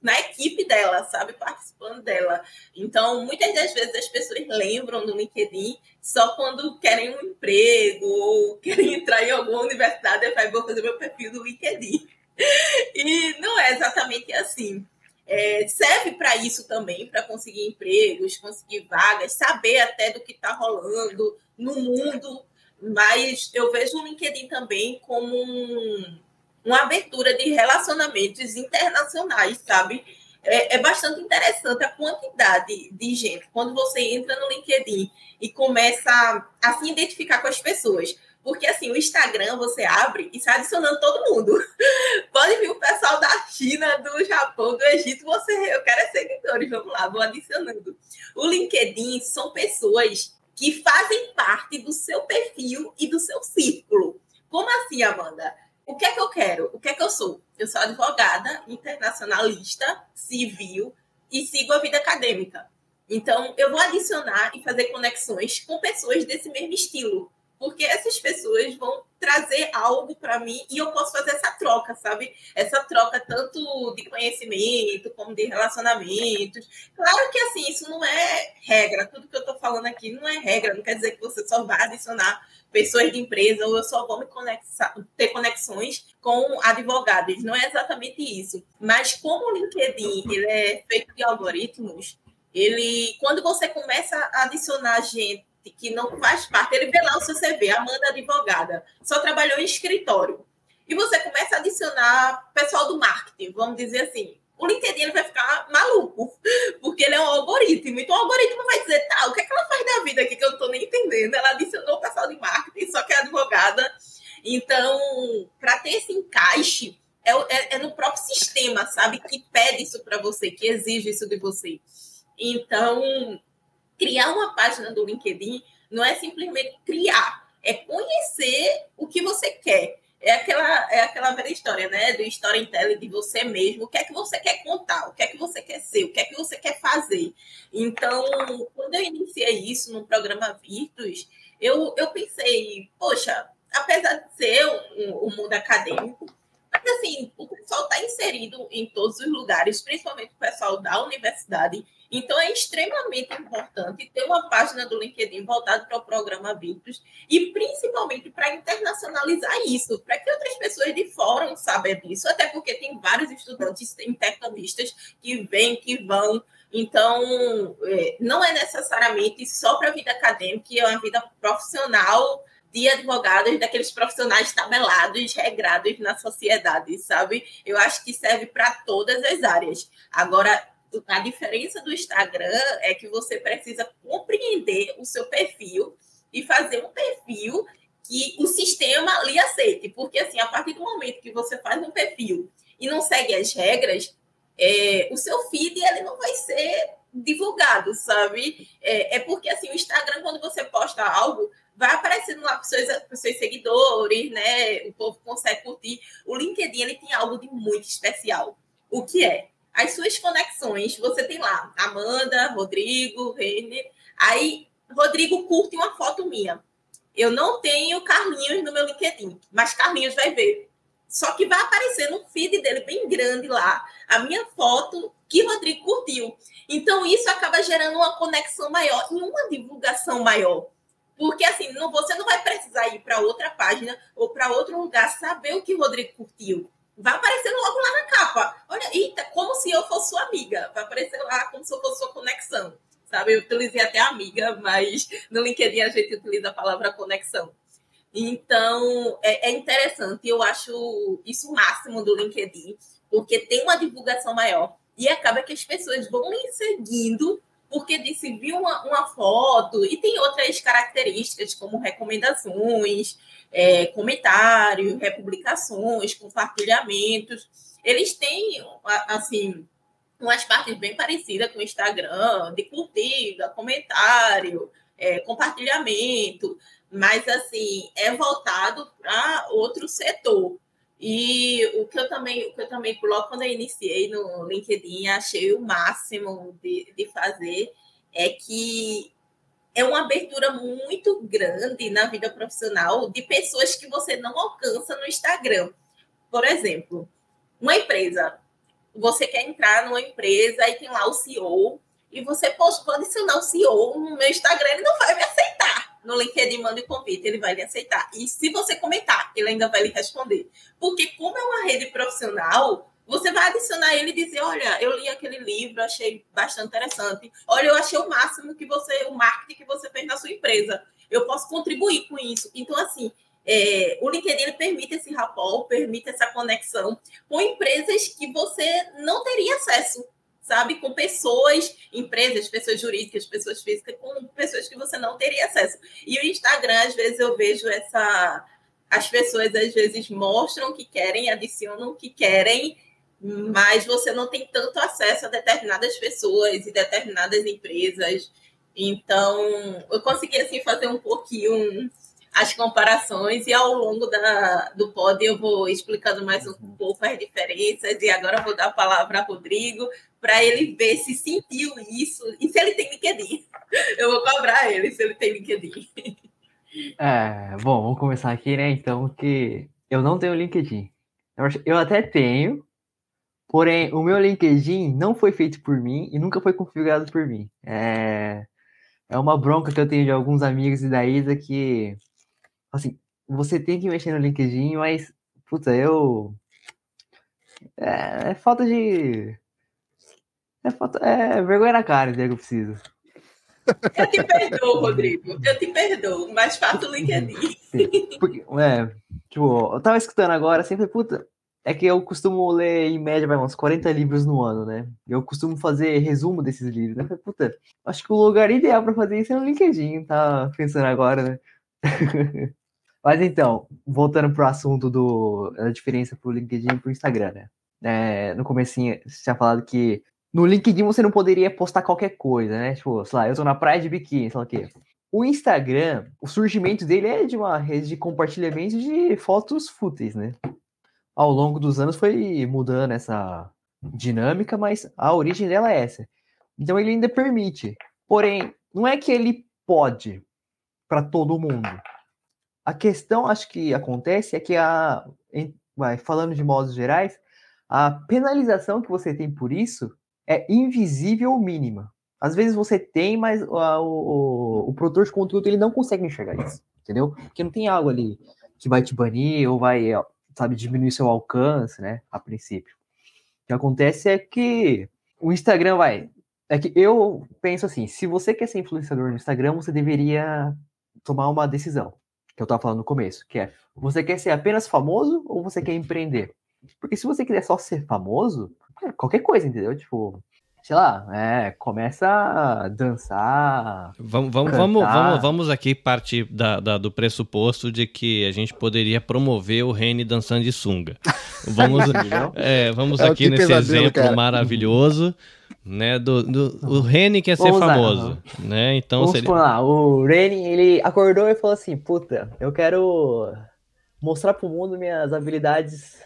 C: na equipe dela, sabe, participando dela. Então, muitas das vezes as pessoas lembram do LinkedIn só quando querem um emprego ou querem entrar em alguma universidade e vou fazer meu perfil do LinkedIn. [LAUGHS] E não é exatamente assim. É, serve para isso também, para conseguir empregos, conseguir vagas, saber até do que está rolando no mundo mas eu vejo o LinkedIn também como um, uma abertura de relacionamentos internacionais, sabe? É, é, bastante interessante a quantidade de gente quando você entra no LinkedIn e começa a, se identificar com as pessoas. Porque assim, o Instagram você abre e sai adicionando todo mundo. [LAUGHS] Pode vir o pessoal da China, do Japão, do Egito, você, eu quero é seguidores, vamos lá, vou adicionando. O LinkedIn são pessoas que fazem parte do seu perfil e do seu círculo. Como assim, Amanda? O que é que eu quero? O que é que eu sou? Eu sou advogada, internacionalista, civil e sigo a vida acadêmica. Então, eu vou adicionar e fazer conexões com pessoas desse mesmo estilo porque essas pessoas vão trazer algo para mim e eu posso fazer essa troca, sabe? Essa troca tanto de conhecimento como de relacionamentos. Claro que assim, isso não é regra, tudo que eu estou falando aqui não é regra, não quer dizer que você só vai adicionar pessoas de empresa ou eu só vou me conexar, ter conexões com advogados, não é exatamente isso. Mas como o LinkedIn ele é feito de algoritmos, ele quando você começa a adicionar gente que não faz parte, ele vê lá o seu CV, Amanda advogada, só trabalhou em escritório. E você começa a adicionar pessoal do marketing, vamos dizer assim. O LinkedIn vai ficar maluco, [LAUGHS] porque ele é um algoritmo. Então o algoritmo vai dizer, tá, o que, é que ela faz da vida aqui que eu não estou nem entendendo? Ela adicionou o pessoal de marketing, só que é advogada. Então, para ter esse encaixe, é, é, é, no próprio sistema, sabe? Que pede isso para você, que exige isso de você. Então, criar uma página do LinkedIn não é simplesmente criar, é conhecer o que você quer. É aquela, é aquela velha história, né? Do storytelling de você mesmo. O que é que você quer contar? O que é que você quer ser? O que é que você quer fazer? Então, quando eu iniciei isso no programa Virtus, eu, eu pensei, poxa, apesar de ser um, um mundo acadêmico, mas assim, o pessoal está inserido em todos os lugares, principalmente o pessoal da universidade, então, é extremamente importante ter uma página do LinkedIn voltada para o programa Virtus e principalmente para internacionalizar isso, para que outras pessoas de fora saibam disso, até porque tem vários estudantes intercambistas que vêm, que vão. Então, é, não é necessariamente só para a vida acadêmica, é uma vida profissional de advogados, daqueles profissionais tabelados, regrados na sociedade, sabe? Eu acho que serve para todas as áreas. Agora, a diferença do Instagram é que você precisa compreender o seu perfil e fazer um perfil que o sistema lhe aceite. Porque, assim, a partir do momento que você faz um perfil e não segue as regras, é, o seu feed ele não vai ser divulgado, sabe? É, é, porque, assim, o Instagram, quando você posta algo, vai aparecendo lá para os seus, seus seguidores, né? O povo consegue curtir. O LinkedIn, ele tem algo de muito especial. O que é? As suas conexões, você tem lá Amanda, Rodrigo, Renner. Aí, Rodrigo curte uma foto minha. Eu não tenho Carlinhos no meu LinkedIn, mas Carlinhos vai ver. Só que vai aparecer no feed dele bem grande lá a minha foto que Rodrigo curtiu. Então, isso acaba gerando uma conexão maior e uma divulgação maior. Porque assim, não, você não vai precisar ir para outra página ou para outro lugar saber o que Rodrigo curtiu vai aparecer logo lá na capa. Olha, eita, como se eu fosse sua amiga. Vai aparecer lá como se eu fosse sua conexão. Sabe? Eu utilizei até amiga, mas no LinkedIn a gente utiliza a palavra conexão. Então, é, é interessante. Eu acho isso o máximo do LinkedIn, porque tem uma divulgação maior. E acaba que as pessoas vão me seguindo porque disse, viu uma, uma foto e tem outras características, como recomendações, é, comentários, republicações, compartilhamentos. Eles têm, assim, umas partes bem parecidas com o Instagram, de curtida, comentário, é, compartilhamento, mas, assim, é voltado para outro setor. E o que eu também, o que eu também logo quando eu iniciei no LinkedIn, achei o máximo de, de fazer é que é uma abertura muito grande na vida profissional de pessoas que você não alcança no Instagram. Por exemplo, uma empresa. Você quer entrar numa empresa e tem lá o CEO, e você pode adicionar o CEO no meu Instagram, ele não vai me aceitar. No LinkedIn, manda o convite, ele vai lhe aceitar. E se você comentar, ele ainda vai lhe responder. Porque, como é uma rede profissional, você vai adicionar ele e dizer: Olha, eu li aquele livro, achei bastante interessante. Olha, eu achei o máximo que você, o marketing que você fez na sua empresa. Eu posso contribuir com isso. Então, assim, é, o LinkedIn permite esse rapport, permite essa conexão com empresas que você não teria acesso, sabe? Com pessoas, empresas, pessoas jurídicas, pessoas físicas, com pessoas que você não teria acesso. E o Instagram, às vezes, eu vejo essa. As pessoas às vezes mostram que querem, adicionam que querem, mas você não tem tanto acesso a determinadas pessoas e determinadas empresas. Então, eu consegui assim fazer um pouquinho as comparações e ao longo da, do pod eu vou explicando mais um pouco as diferenças e agora vou dar a palavra a Rodrigo para ele ver se sentiu isso e se ele tem LinkedIn. [LAUGHS] Eu vou cobrar ele se ele tem LinkedIn.
D: É, bom, vamos começar aqui, né? Então, que eu não tenho LinkedIn. Eu até tenho, porém, o meu LinkedIn não foi feito por mim e nunca foi configurado por mim. É, é uma bronca que eu tenho de alguns amigos e da Isa que assim, você tem que mexer no LinkedIn, mas, puta, eu. É, é falta de. É, falta, é vergonha na cara, entendeu? Que eu
C: te perdoo, Rodrigo. Eu te perdoo, mas faça o LinkedIn.
D: Sim, porque, é, tipo, eu tava escutando agora, sempre, puta, é que eu costumo ler, em média, vai, uns 40 livros no ano, né? Eu costumo fazer resumo desses livros, né? Puta, acho que o lugar ideal para fazer isso é no LinkedIn, tá pensando agora, né? [LAUGHS] Mas então, voltando pro assunto do, da diferença pro LinkedIn e pro Instagram, né? É, no comecinho, você tinha falado que no LinkedIn você não poderia postar qualquer coisa, né? Tipo, sei lá, eu tô na praia de biquíni, sei lá o quê. O Instagram, o surgimento dele é de uma rede de compartilhamento de fotos fúteis, né? Ao longo dos anos foi mudando essa dinâmica, mas a origem dela é essa. Então ele ainda permite. Porém, não é que ele pode para todo mundo. A questão, acho que acontece, é que a. Vai, falando de modos gerais, a penalização que você tem por isso é invisível ou mínima. Às vezes você tem, mas a, o, o, produtor de conteúdo ele não consegue enxergar isso, entendeu? Porque não tem algo ali que vai te banir ou vai, sabe, diminuir seu alcance, né? A princípio. O que acontece é que o Instagram vai. É que eu penso assim: se você quer ser influenciador no Instagram, você deveria tomar uma decisão que eu tava falando no começo, que é você quer ser apenas famoso ou você quer empreender? Porque se você quiser só ser famoso, é qualquer coisa, entendeu? Tipo, sei lá, é, começa a dançar.
B: Vamos, vamos, vamos, vamos, vamos aqui partir da, da, do pressuposto de que a gente poderia promover o Rene dançando de sunga. [LAUGHS] Vamos, é, vamos é aqui nesse exemplo cara. maravilhoso né? Do, do, o Reni quer ser famoso, né? Então
D: Vamos
B: seria...
D: lá, o Reni, ele acordou e falou assim, puta, eu quero mostrar pro mundo minhas habilidades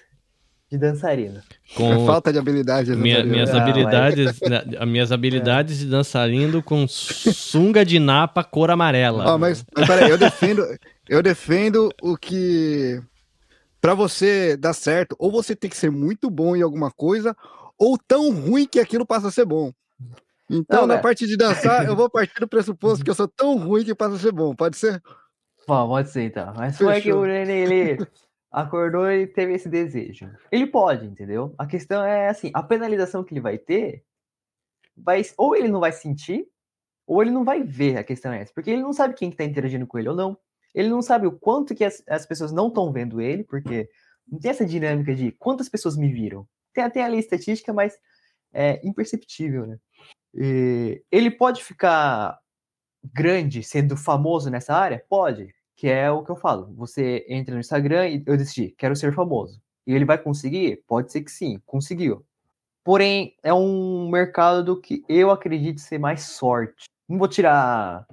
D: de dançarina.
E: Com é falta de habilidade.
B: Minha, minhas, ah, habilidades, mas... né, minhas habilidades é. de dançarino com sunga de napa cor amarela.
E: Oh, mas, mas peraí, eu defendo, eu defendo o que para você dar certo, ou você tem que ser muito bom em alguma coisa, ou tão ruim que aquilo passa a ser bom. Então, não, na né? parte de dançar, eu vou partir do pressuposto que eu sou tão ruim que passa a ser bom. Pode ser?
D: Bom, pode ser, então. Mas Fechou. foi que o René, ele acordou e teve esse desejo. Ele pode, entendeu? A questão é assim, a penalização que ele vai ter, vai, ou ele não vai sentir, ou ele não vai ver, a questão é essa. Porque ele não sabe quem está interagindo com ele ou não. Ele não sabe o quanto que as, as pessoas não estão vendo ele, porque não tem essa dinâmica de quantas pessoas me viram. Tem até ali estatística, mas é imperceptível, né? E ele pode ficar grande sendo famoso nessa área? Pode, que é o que eu falo. Você entra no Instagram e eu decidi, quero ser famoso. E ele vai conseguir? Pode ser que sim, conseguiu. Porém, é um mercado que eu acredito ser mais sorte. Não vou tirar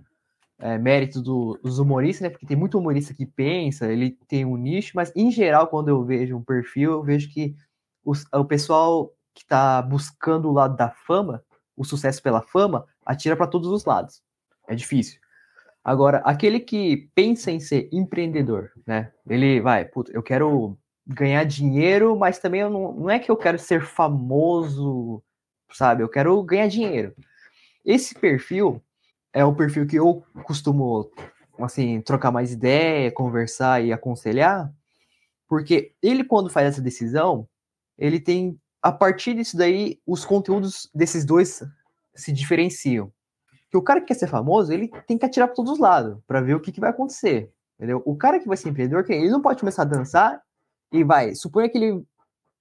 D: é, mérito do, dos humoristas, né? Porque tem muito humorista que pensa, ele tem um nicho, mas em geral, quando eu vejo um perfil, eu vejo que o, o pessoal que está buscando o lado da fama, o sucesso pela fama, atira para todos os lados. É difícil. Agora, aquele que pensa em ser empreendedor, né? Ele vai, eu quero ganhar dinheiro, mas também eu não, não é que eu quero ser famoso, sabe? Eu quero ganhar dinheiro. Esse perfil é o perfil que eu costumo, assim, trocar mais ideia, conversar e aconselhar, porque ele, quando faz essa decisão, ele tem, a partir disso daí, os conteúdos desses dois se diferenciam. Que o cara que quer ser famoso, ele tem que atirar para todos os lados, para ver o que, que vai acontecer. Entendeu? O cara que vai ser empreendedor, ele não pode começar a dançar e vai, suponha que ele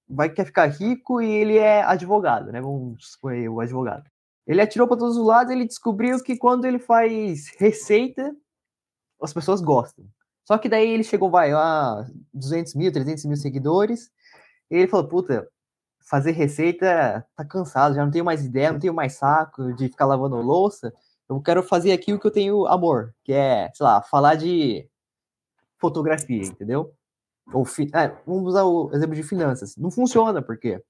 D: vai quer ficar rico e ele é advogado, né? Vamos supor o advogado. Ele atirou para todos os lados, ele descobriu que quando ele faz receita, as pessoas gostam. Só que daí ele chegou, vai, a 200 mil, 300 mil seguidores, e ele falou, puta, fazer receita tá cansado, já não tenho mais ideia, não tenho mais saco de ficar lavando louça, eu quero fazer aqui o que eu tenho amor, que é, sei lá, falar de fotografia, entendeu? Ou fi... é, vamos usar o exemplo de finanças. Não funciona, porque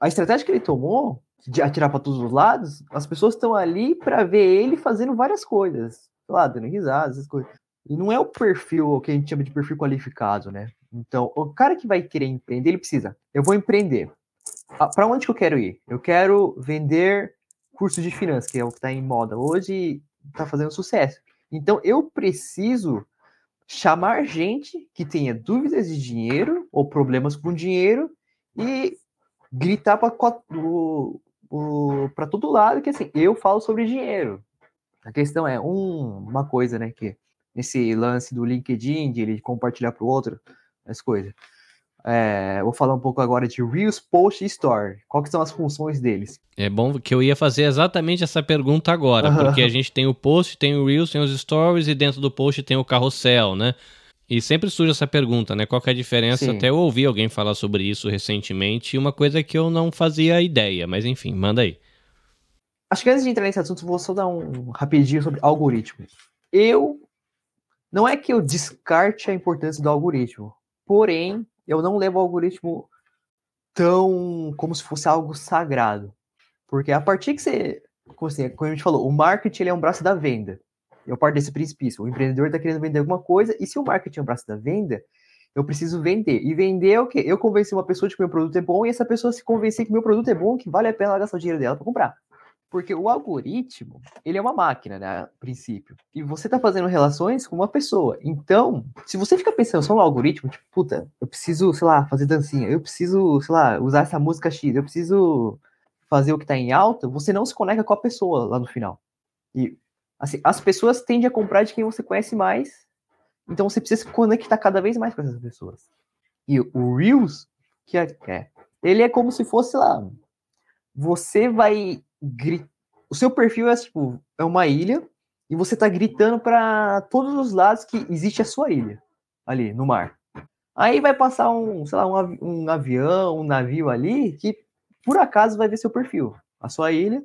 D: a estratégia que ele tomou de atirar para todos os lados, as pessoas estão ali para ver ele fazendo várias coisas, sei lá, dando risadas, essas coisas. E não é o perfil que a gente chama de perfil qualificado, né? Então, o cara que vai querer empreender, ele precisa. Eu vou empreender. Ah, para onde que eu quero ir? Eu quero vender curso de finanças, que é o que está em moda hoje e está fazendo sucesso. Então, eu preciso chamar gente que tenha dúvidas de dinheiro ou problemas com dinheiro e gritar para todo lado que assim, eu falo sobre dinheiro. A questão é um, uma coisa, né, que nesse lance do LinkedIn, de ele compartilhar para o outro, as coisas. É, vou falar um pouco agora de Reels, Post e Store. Quais são as funções deles?
B: É bom que eu ia fazer exatamente essa pergunta agora, porque a gente tem o Post, tem o Reels, tem os Stories e dentro do Post tem o Carrossel, né? E sempre surge essa pergunta, né? Qual é a diferença? Sim. Até eu ouvi alguém falar sobre isso recentemente, uma coisa que eu não fazia ideia, mas enfim, manda aí.
D: Acho que antes de entrar nesse assunto, vou só dar um rapidinho sobre algoritmos. Eu não é que eu descarte a importância do algoritmo, porém eu não levo o algoritmo tão como se fosse algo sagrado. Porque a partir que você, como, assim, como a gente falou, o marketing é um braço da venda. Eu parto desse princípio. O empreendedor está querendo vender alguma coisa, e se o marketing é um braço da venda, eu preciso vender. E vender é o quê? Eu convencer uma pessoa de que meu produto é bom, e essa pessoa se convencer que meu produto é bom, que vale a pena gastar o dinheiro dela para comprar. Porque o algoritmo, ele é uma máquina, né, a princípio. E você está fazendo relações com uma pessoa. Então, se você fica pensando só no algoritmo, tipo, puta, eu preciso, sei lá, fazer dancinha, eu preciso, sei lá, usar essa música X, eu preciso fazer o que está em alta, você não se conecta com a pessoa lá no final. E, assim, as pessoas tendem a comprar de quem você conhece mais, então você precisa se conectar cada vez mais com essas pessoas. E o Reels, que é, é ele é como se fosse, lá, você vai o seu perfil é tipo é uma ilha e você tá gritando para todos os lados que existe a sua ilha ali no mar. Aí vai passar um, sei lá, um, um avião, um navio ali que por acaso vai ver seu perfil, a sua ilha.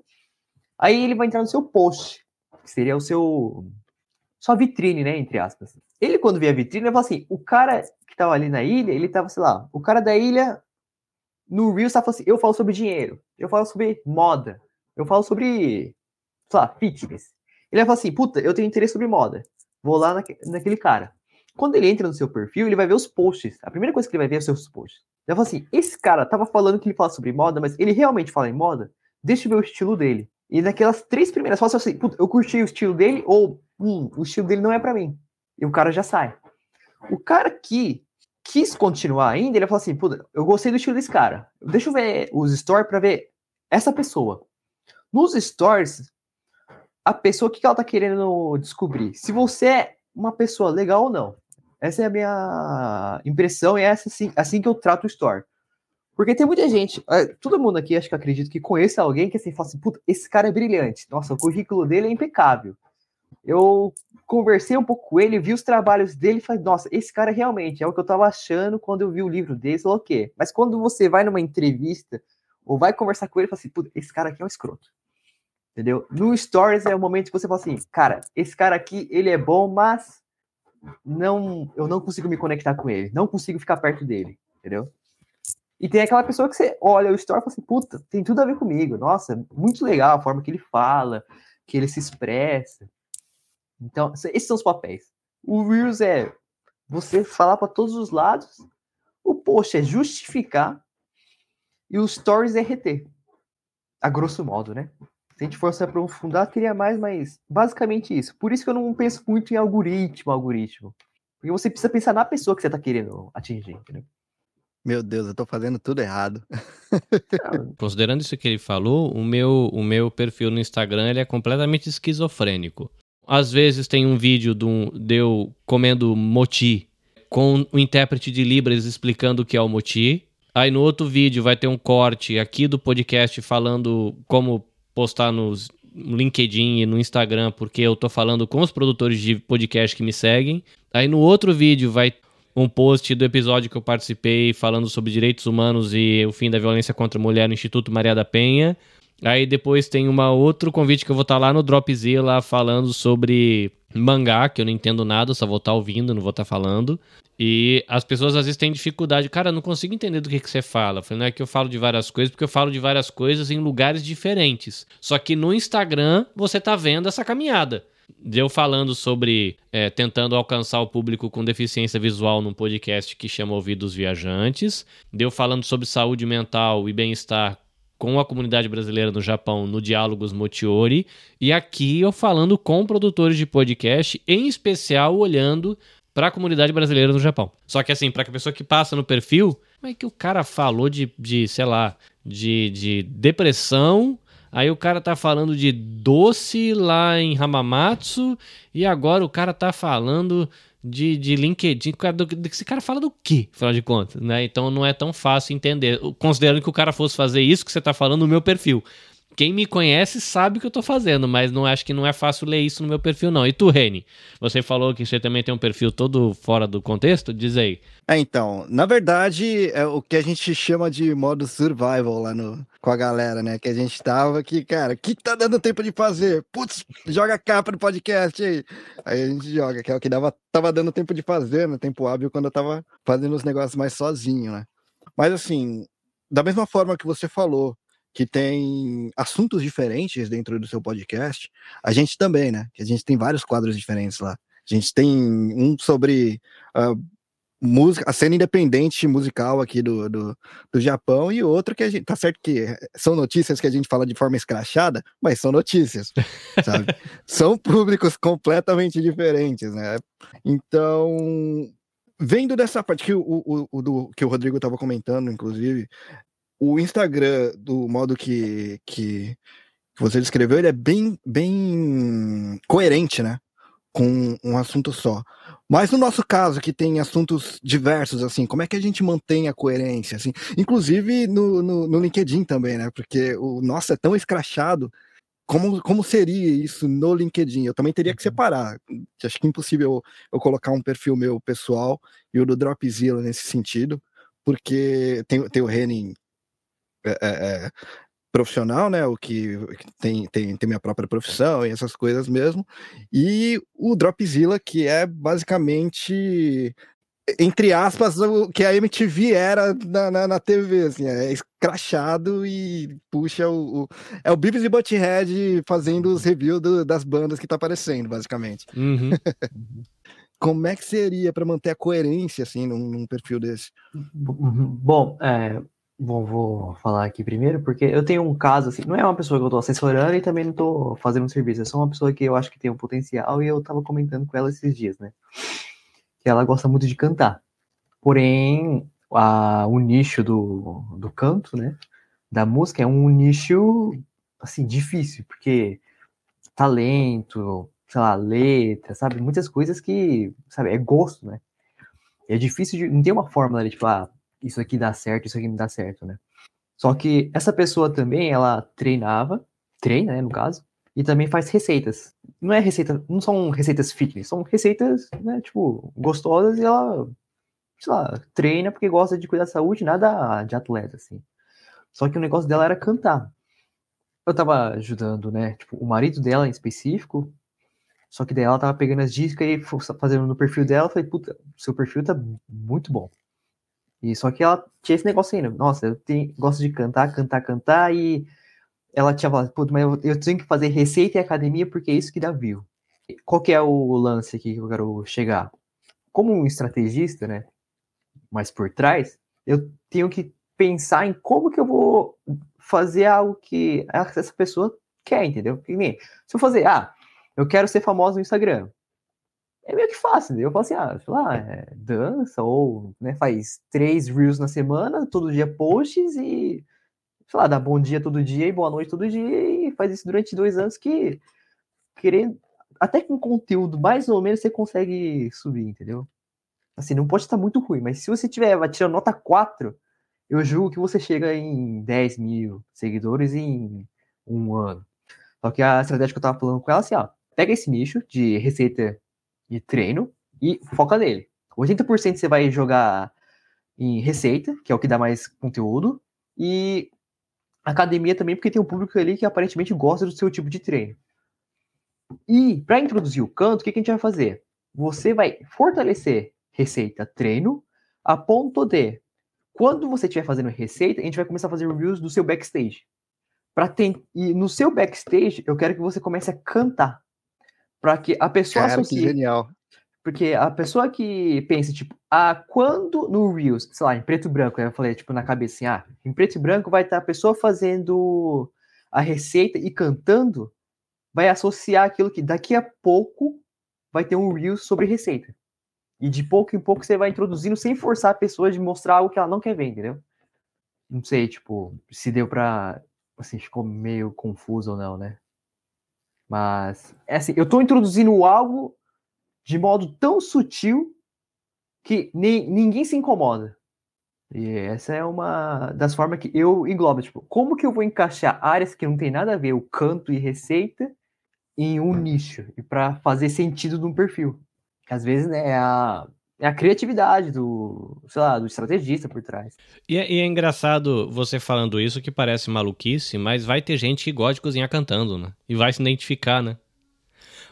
D: Aí ele vai entrar no seu post, que seria o seu sua vitrine, né, entre aspas. Ele quando vê a vitrine, ele fala assim: o cara que tava ali na ilha, ele tava, sei lá, o cara da ilha no Reels tá falando assim: eu falo sobre dinheiro, eu falo sobre moda, eu falo sobre, sei lá, fitness. Ele vai falar assim, puta, eu tenho interesse sobre moda. Vou lá naque, naquele cara. Quando ele entra no seu perfil, ele vai ver os posts. A primeira coisa que ele vai ver é os seus posts. Ele vai falar assim, esse cara tava falando que ele fala sobre moda, mas ele realmente fala em moda? Deixa eu ver o estilo dele. E naquelas três primeiras fotos, assim, puta, eu curti o estilo dele, ou, hum, o estilo dele não é para mim. E o cara já sai. O cara que quis continuar ainda, ele vai falar assim, puta, eu gostei do estilo desse cara. Deixa eu ver os stories para ver essa pessoa. Nos stories, a pessoa, o que ela tá querendo descobrir? Se você é uma pessoa legal ou não. Essa é a minha impressão e é essa, assim, assim que eu trato o story. Porque tem muita gente, é, todo mundo aqui acho que acredito que conheça alguém que assim fala assim, puta, esse cara é brilhante. Nossa, o currículo dele é impecável. Eu conversei um pouco com ele, vi os trabalhos dele e falei, nossa, esse cara realmente é o que eu tava achando quando eu vi o livro dele, falou o quê? Mas quando você vai numa entrevista ou vai conversar com ele fala assim, puta, esse cara aqui é um escroto. Entendeu? No Stories é o momento que você fala assim, cara, esse cara aqui, ele é bom, mas não, eu não consigo me conectar com ele, não consigo ficar perto dele, entendeu? E tem aquela pessoa que você olha o story e fala assim, puta, tem tudo a ver comigo, nossa, muito legal a forma que ele fala, que ele se expressa. Então, esses são os papéis. O Reels é você falar para todos os lados, o post é justificar e o Stories é reter. A grosso modo, né? Se a gente fosse aprofundar, teria mais, mas basicamente isso. Por isso que eu não penso muito em algoritmo, algoritmo. Porque você precisa pensar na pessoa que você está querendo atingir, entendeu?
E: Meu Deus, eu tô fazendo tudo errado. [LAUGHS]
B: Considerando isso que ele falou, o meu, o meu perfil no Instagram ele é completamente esquizofrênico. Às vezes tem um vídeo de, um, de eu comendo moti com o intérprete de Libras explicando o que é o moti. Aí no outro vídeo vai ter um corte aqui do podcast falando como postar nos LinkedIn e no Instagram, porque eu tô falando com os produtores de podcast que me seguem. Aí no outro vídeo vai um post do episódio que eu participei falando sobre direitos humanos e o fim da violência contra a mulher no Instituto Maria da Penha. Aí depois tem uma outro convite que eu vou estar tá lá no Dropzilla falando sobre mangá, que eu não entendo nada, só vou estar tá ouvindo, não vou estar tá falando. E as pessoas às vezes têm dificuldade. Cara, eu não consigo entender do que, que você fala. Falei, não é que eu falo de várias coisas, porque eu falo de várias coisas em lugares diferentes. Só que no Instagram você tá vendo essa caminhada. De eu falando sobre é, tentando alcançar o público com deficiência visual num podcast que chama Ouvidos Viajantes. De eu falando sobre saúde mental e bem-estar com a comunidade brasileira no Japão no Diálogos Motiori e aqui eu falando com produtores de podcast, em especial olhando para a comunidade brasileira no Japão. Só que assim, para a pessoa que passa no perfil, como é que o cara falou de, de sei lá, de, de depressão, aí o cara tá falando de doce lá em Hamamatsu e agora o cara tá falando de, de LinkedIn. Esse cara fala do quê, afinal de contas, né? Então não é tão fácil entender. Considerando que o cara fosse fazer isso que você está falando no meu perfil. Quem me conhece sabe o que eu tô fazendo, mas não acho que não é fácil ler isso no meu perfil, não. E tu, Reni? Você falou que você também tem um perfil todo fora do contexto? Diz aí.
E: É, então, na verdade, é o que a gente chama de modo survival lá no, com a galera, né? Que a gente tava aqui, cara, o que tá dando tempo de fazer? Putz, joga capa no podcast aí. Aí a gente joga, que é o que dava, tava dando tempo de fazer, no tempo hábil, quando eu tava fazendo os negócios mais sozinho, né? Mas assim, da mesma forma que você falou, que tem assuntos diferentes dentro do seu podcast, a gente também, né? Que a gente tem vários quadros diferentes lá. A gente tem um sobre uh, música, a cena independente musical aqui do, do, do, Japão e outro que a gente. Tá certo que são notícias que a gente fala de forma escrachada, mas são notícias, sabe? [LAUGHS] são públicos completamente diferentes, né? Então. Vendo dessa parte que o, o, o do, que o Rodrigo estava comentando, inclusive, o Instagram, do modo que, que você descreveu, ele é bem, bem coerente, né? Com um assunto só. Mas no nosso caso, que tem assuntos diversos, assim, como é que a gente mantém a coerência, assim? Inclusive no, no, no LinkedIn também, né? Porque o nosso é tão escrachado. Como, como seria isso no LinkedIn? Eu também teria que uhum. separar. Acho que é impossível eu, eu colocar um perfil meu pessoal e o do Dropzilla nesse sentido, porque tem, tem o Renin é, é, é, profissional, né? O que tem, tem, tem minha própria profissão e essas coisas mesmo. E o Dropzilla, que é basicamente entre aspas, o que a MTV era na, na, na TV, assim, é escrachado e puxa o, o, É o Beavis e Butthead fazendo os reviews do, das bandas que tá aparecendo, basicamente.
B: Uhum. [LAUGHS]
E: Como é que seria para manter a coerência, assim, num, num perfil desse?
D: Bom, é, Bom, vou falar aqui primeiro, porque eu tenho um caso, assim, não é uma pessoa que eu tô assessorando e também não tô fazendo um serviço, é só uma pessoa que eu acho que tem um potencial e eu tava comentando com ela esses dias, né? Que ela gosta muito de cantar. Porém, a, o nicho do, do canto, né? Da música é um nicho, assim, difícil, porque talento, sei lá, letra, sabe? Muitas coisas que, sabe, é gosto, né? É difícil de. Não tem uma fórmula de, tipo, ah, isso aqui dá certo, isso aqui não dá certo, né? Só que essa pessoa também, ela treinava, treina, né, no caso, e também faz receitas. Não é receita, não são receitas fitness, são receitas, né, tipo, gostosas e ela, sei lá, treina porque gosta de cuidar da saúde, nada de atleta, assim. Só que o negócio dela era cantar. Eu tava ajudando, né, tipo, o marido dela em específico, só que daí ela tava pegando as dicas e fazendo no perfil dela, eu falei, puta, seu perfil tá muito bom. E só que ela tinha esse negócio ainda. Nossa, eu tenho, gosto de cantar, cantar, cantar. E ela tinha falado, puta, mas eu, eu, tenho que fazer receita e academia porque é isso que dá view. Qual que é o lance aqui que eu quero chegar? Como um estrategista, né? Mas por trás, eu tenho que pensar em como que eu vou fazer algo que essa pessoa quer, entendeu? Se eu fazer, ah, eu quero ser famoso no Instagram é meio que fácil. Eu falo assim, ah, sei lá, é, dança ou né, faz três reels na semana, todo dia posts e, sei lá, dá bom dia todo dia e boa noite todo dia e faz isso durante dois anos que, querendo, até com conteúdo mais ou menos você consegue subir, entendeu? Assim, não pode estar muito ruim, mas se você tiver tirando nota 4, eu julgo que você chega em 10 mil seguidores em um ano. Só que a estratégia que eu tava falando com ela assim, ó, pega esse nicho de receita de treino e foca nele. 80% você vai jogar em receita, que é o que dá mais conteúdo, e academia também, porque tem um público ali que aparentemente gosta do seu tipo de treino. E para introduzir o canto, o que, que a gente vai fazer? Você vai fortalecer receita treino a ponto de quando você estiver fazendo receita, a gente vai começar a fazer reviews do seu backstage. Ter e no seu backstage, eu quero que você comece a cantar. Para que a pessoa
E: Cara, que
D: associe.
E: genial.
D: Porque a pessoa que pensa, tipo, ah, quando no Reels, sei lá, em preto e branco, eu falei, tipo, na cabeça assim, ah, em preto e branco vai estar a pessoa fazendo a receita e cantando, vai associar aquilo que daqui a pouco vai ter um Reels sobre receita. E de pouco em pouco você vai introduzindo sem forçar a pessoa de mostrar algo que ela não quer ver, entendeu? Não sei, tipo, se deu pra. Assim, ficou meio confuso ou não, né? Mas, é assim, eu tô introduzindo algo de modo tão sutil que ni- ninguém se incomoda. E essa é uma das formas que eu englobo, tipo, como que eu vou encaixar áreas que não tem nada a ver, o canto e receita, em um nicho, e para fazer sentido de um perfil. Às vezes né, é, a, é a criatividade do, sei lá, do estrategista por trás.
B: E é, e é engraçado você falando isso que parece maluquice, mas vai ter gente que gosta de cozinhar cantando, né? E vai se identificar, né?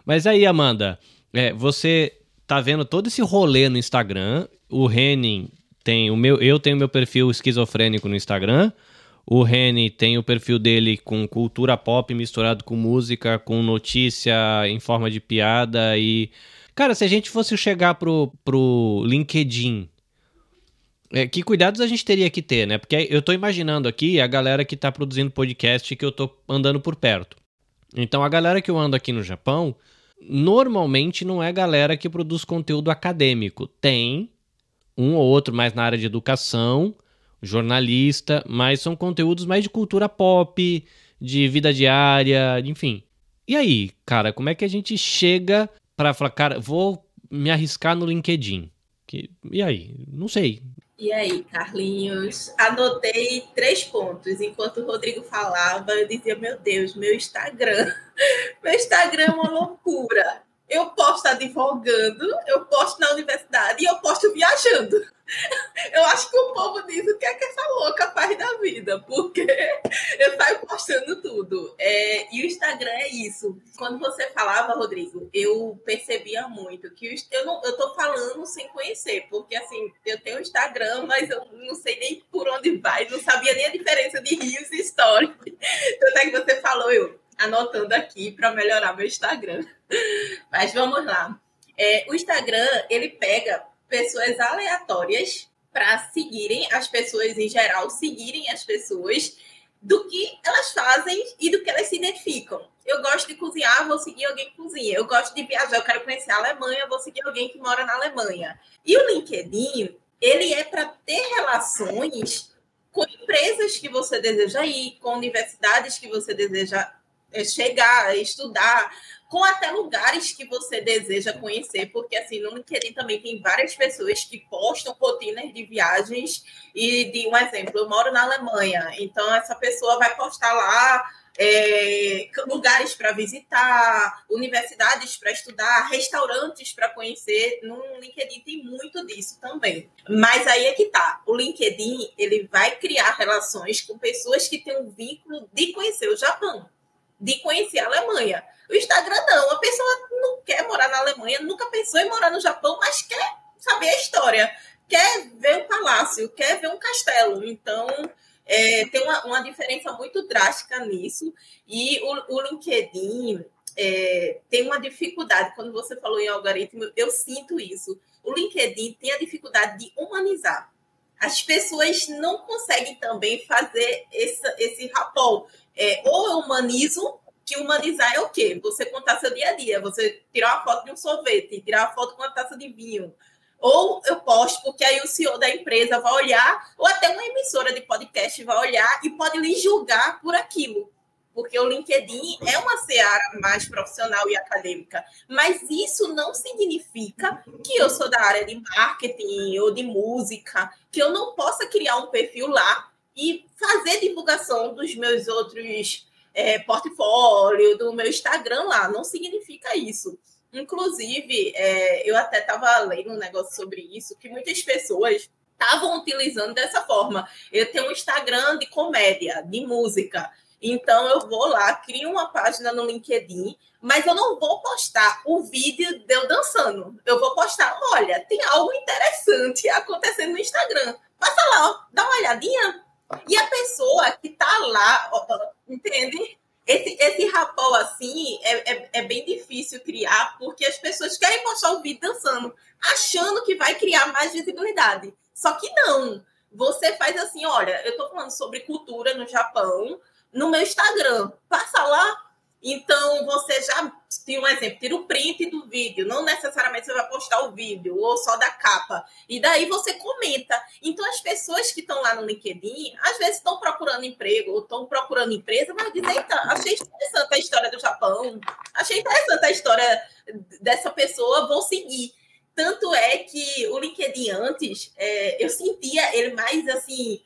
B: Mas aí, Amanda, é, você tá vendo todo esse rolê no Instagram. O Henning tem o meu. Eu tenho meu perfil esquizofrênico no Instagram. O Reni tem o perfil dele com cultura pop misturado com música, com notícia em forma de piada e. Cara, se a gente fosse chegar pro, pro LinkedIn é, que cuidados a gente teria que ter, né? Porque eu tô imaginando aqui a galera que tá produzindo podcast que eu tô andando por perto. Então, a galera que eu ando aqui no Japão, normalmente não é galera que produz conteúdo acadêmico. Tem um ou outro mais na área de educação, jornalista, mas são conteúdos mais de cultura pop, de vida diária, enfim. E aí, cara, como é que a gente chega pra falar, cara, vou me arriscar no LinkedIn? Que, e aí? Não sei.
C: E aí, Carlinhos? Anotei três pontos. Enquanto o Rodrigo falava, eu dizia: Meu Deus, meu Instagram. [LAUGHS] Meu Instagram é uma loucura. Eu posto advogando, eu posto na universidade e eu posto viajando. Eu acho que o povo diz o que é que essa louca faz da vida, porque eu saio postando tudo. É, e o Instagram é isso. Quando você falava, Rodrigo, eu percebia muito que o- eu, não, eu tô falando sem conhecer, porque assim, eu tenho Instagram, mas eu não sei nem por onde vai, não sabia nem a diferença de rios e stories. Tanto é que você falou, eu anotando aqui para melhorar meu Instagram. [LAUGHS] Mas vamos lá. É, o Instagram, ele pega pessoas aleatórias para seguirem as pessoas em geral, seguirem as pessoas do que elas fazem e do que elas se identificam. Eu gosto de cozinhar, vou seguir alguém que cozinha. Eu gosto de viajar, eu quero conhecer a Alemanha, vou seguir alguém que mora na Alemanha. E o LinkedIn, ele é para ter relações com empresas que você deseja ir, com universidades que você deseja chegar, estudar, com até lugares que você deseja conhecer, porque assim, no LinkedIn também tem várias pessoas que postam rotinas de viagens e de um exemplo, eu moro na Alemanha, então essa pessoa vai postar lá é, lugares para visitar, universidades para estudar, restaurantes para conhecer. No LinkedIn tem muito disso também. Mas aí é que tá. O LinkedIn ele vai criar relações com pessoas que têm um vínculo de conhecer o Japão, de conhecer a Alemanha. O Instagram não, a pessoa não quer morar na Alemanha, nunca pensou em morar no Japão, mas quer saber a história, quer ver um palácio, quer ver um castelo. Então, é, tem uma, uma diferença muito drástica nisso. E o, o LinkedIn é, tem uma dificuldade, quando você falou em algoritmo, eu sinto isso. O LinkedIn tem a dificuldade de humanizar. As pessoas não conseguem também fazer esse, esse rapport. É, ou eu humanizo, que humanizar é o quê? Você contar seu dia a dia, você tirar uma foto de um sorvete, tirar uma foto com uma taça de vinho. Ou eu posto, porque aí o CEO da empresa vai olhar, ou até uma emissora de podcast vai olhar e pode lhe julgar por aquilo. porque o LinkedIn é uma seara mais profissional e acadêmica, mas isso não significa que eu sou da área de marketing ou de música, que eu não possa criar um perfil lá e fazer divulgação dos meus outros é, portfólio, do meu Instagram lá. Não significa isso. Inclusive, é, eu até estava lendo um negócio sobre isso, que muitas pessoas estavam utilizando dessa forma. Eu tenho um Instagram de comédia, de música. Então eu vou lá, crio uma página no LinkedIn, mas eu não vou postar o vídeo de eu dançando. Eu vou postar, olha, tem algo interessante [LAUGHS] acontecendo no Instagram. Passa lá, ó, dá uma olhadinha. E a pessoa que tá lá, ó, entende? Esse, esse rapó assim é, é, é, bem difícil criar, porque as pessoas querem postar o vídeo dançando, achando que vai criar mais visibilidade. Só que não. Você faz assim, olha, eu estou falando sobre cultura no Japão, no meu Instagram. Passa lá. Então, você já tem um exemplo, tira o print do vídeo, não necessariamente você vai postar o vídeo ou só da capa. E daí você comenta. Então, as pessoas que estão lá no LinkedIn, às vezes estão procurando emprego ou estão procurando empresa, mas dizem, eita, achei interessante a história do Japão, achei interessante a história dessa pessoa, vou seguir. Tanto é que o LinkedIn antes, é, eu sentia ele mais assim,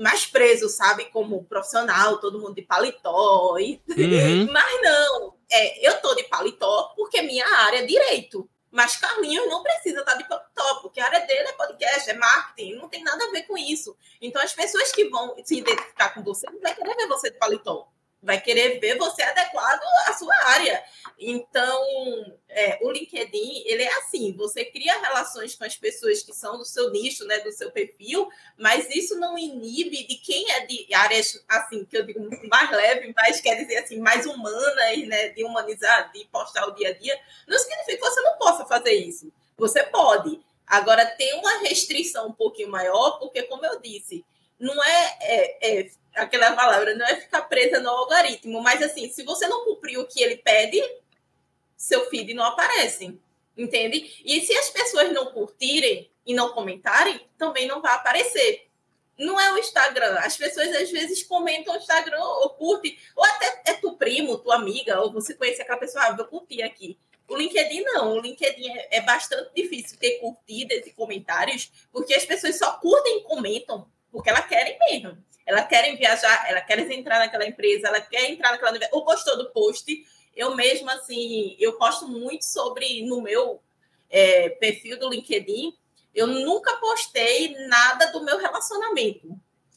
C: mais preso, sabe? Como profissional, todo mundo de paletó. E... Uhum. [LAUGHS] Mas não, é, eu tô de paletó porque minha área é direito. Mas Carlinhos não precisa estar de paletó, porque a área dele é podcast, é marketing, não tem nada a ver com isso. Então as pessoas que vão se identificar com você não vai querer ver você de paletó vai querer ver você adequado à sua área. Então, é, o LinkedIn, ele é assim, você cria relações com as pessoas que são do seu nicho, né, do seu perfil, mas isso não inibe de quem é de áreas, assim, que eu digo mais leve, mas quer dizer assim, mais humanas, né, de humanizar, de postar o dia a dia, não significa que você não possa fazer isso. Você pode. Agora, tem uma restrição um pouquinho maior, porque, como eu disse, não é, é, é aquela palavra, não é ficar presa no algoritmo, mas assim, se você não cumprir o que ele pede, seu feed não aparece, entende? E se as pessoas não curtirem e não comentarem, também não vai aparecer. Não é o Instagram. As pessoas às vezes comentam o Instagram ou curtem, ou até é tu primo, tua amiga, ou você conhece aquela pessoa, ah, vou curtir aqui. O LinkedIn não. O LinkedIn é, é bastante difícil ter curtidas e comentários, porque as pessoas só curtem e comentam porque elas querem mesmo. Elas querem viajar, elas querem entrar naquela empresa, ela quer entrar naquela. Ou gostou do post. Eu mesma, assim, eu posto muito sobre no meu é, perfil do LinkedIn. Eu nunca postei nada do meu relacionamento,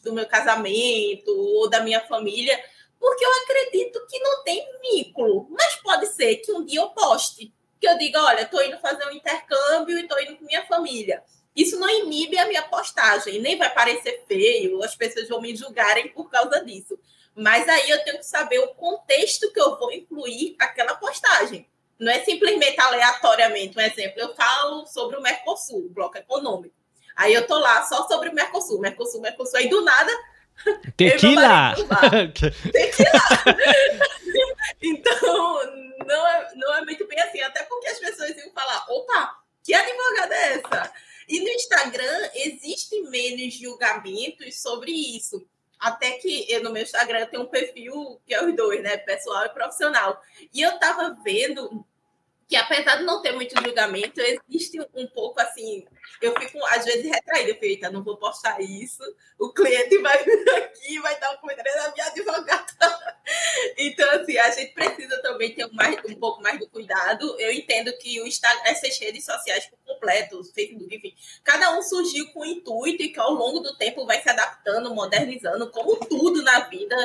C: do meu casamento ou da minha família, porque eu acredito que não tem vínculo. Mas pode ser que um dia eu poste, que eu diga, olha, estou indo fazer um intercâmbio e estou indo com minha família. Isso não inibe a minha postagem, nem vai parecer feio, as pessoas vão me julgarem por causa disso. Mas aí eu tenho que saber o contexto que eu vou incluir aquela postagem. Não é simplesmente aleatoriamente. Um exemplo, eu falo sobre o Mercosul, o bloco econômico. Aí eu tô lá só sobre o Mercosul, Mercosul, Mercosul. Aí do nada. [LAUGHS]
B: Tequila!
C: Tequila! [LAUGHS] [LAUGHS] então, não é, não é muito bem assim. Até porque as pessoas iam falar: opa, que advogada é essa? E no Instagram existem menos julgamentos sobre isso. Até que no meu Instagram tem um perfil que é os dois, né? Pessoal e profissional. E eu tava vendo que apesar de não ter muito julgamento, existe um pouco assim, eu fico às vezes retraída, eu fico, não vou postar isso, o cliente vai vir aqui, vai dar um comentário da minha advogada. Então, assim, a gente precisa também ter mais, um pouco mais do cuidado. Eu entendo que o Instagram, essas redes sociais por completo, Facebook, enfim, cada um surgiu com o intuito e que ao longo do tempo vai se adaptando, modernizando, como tudo na vida.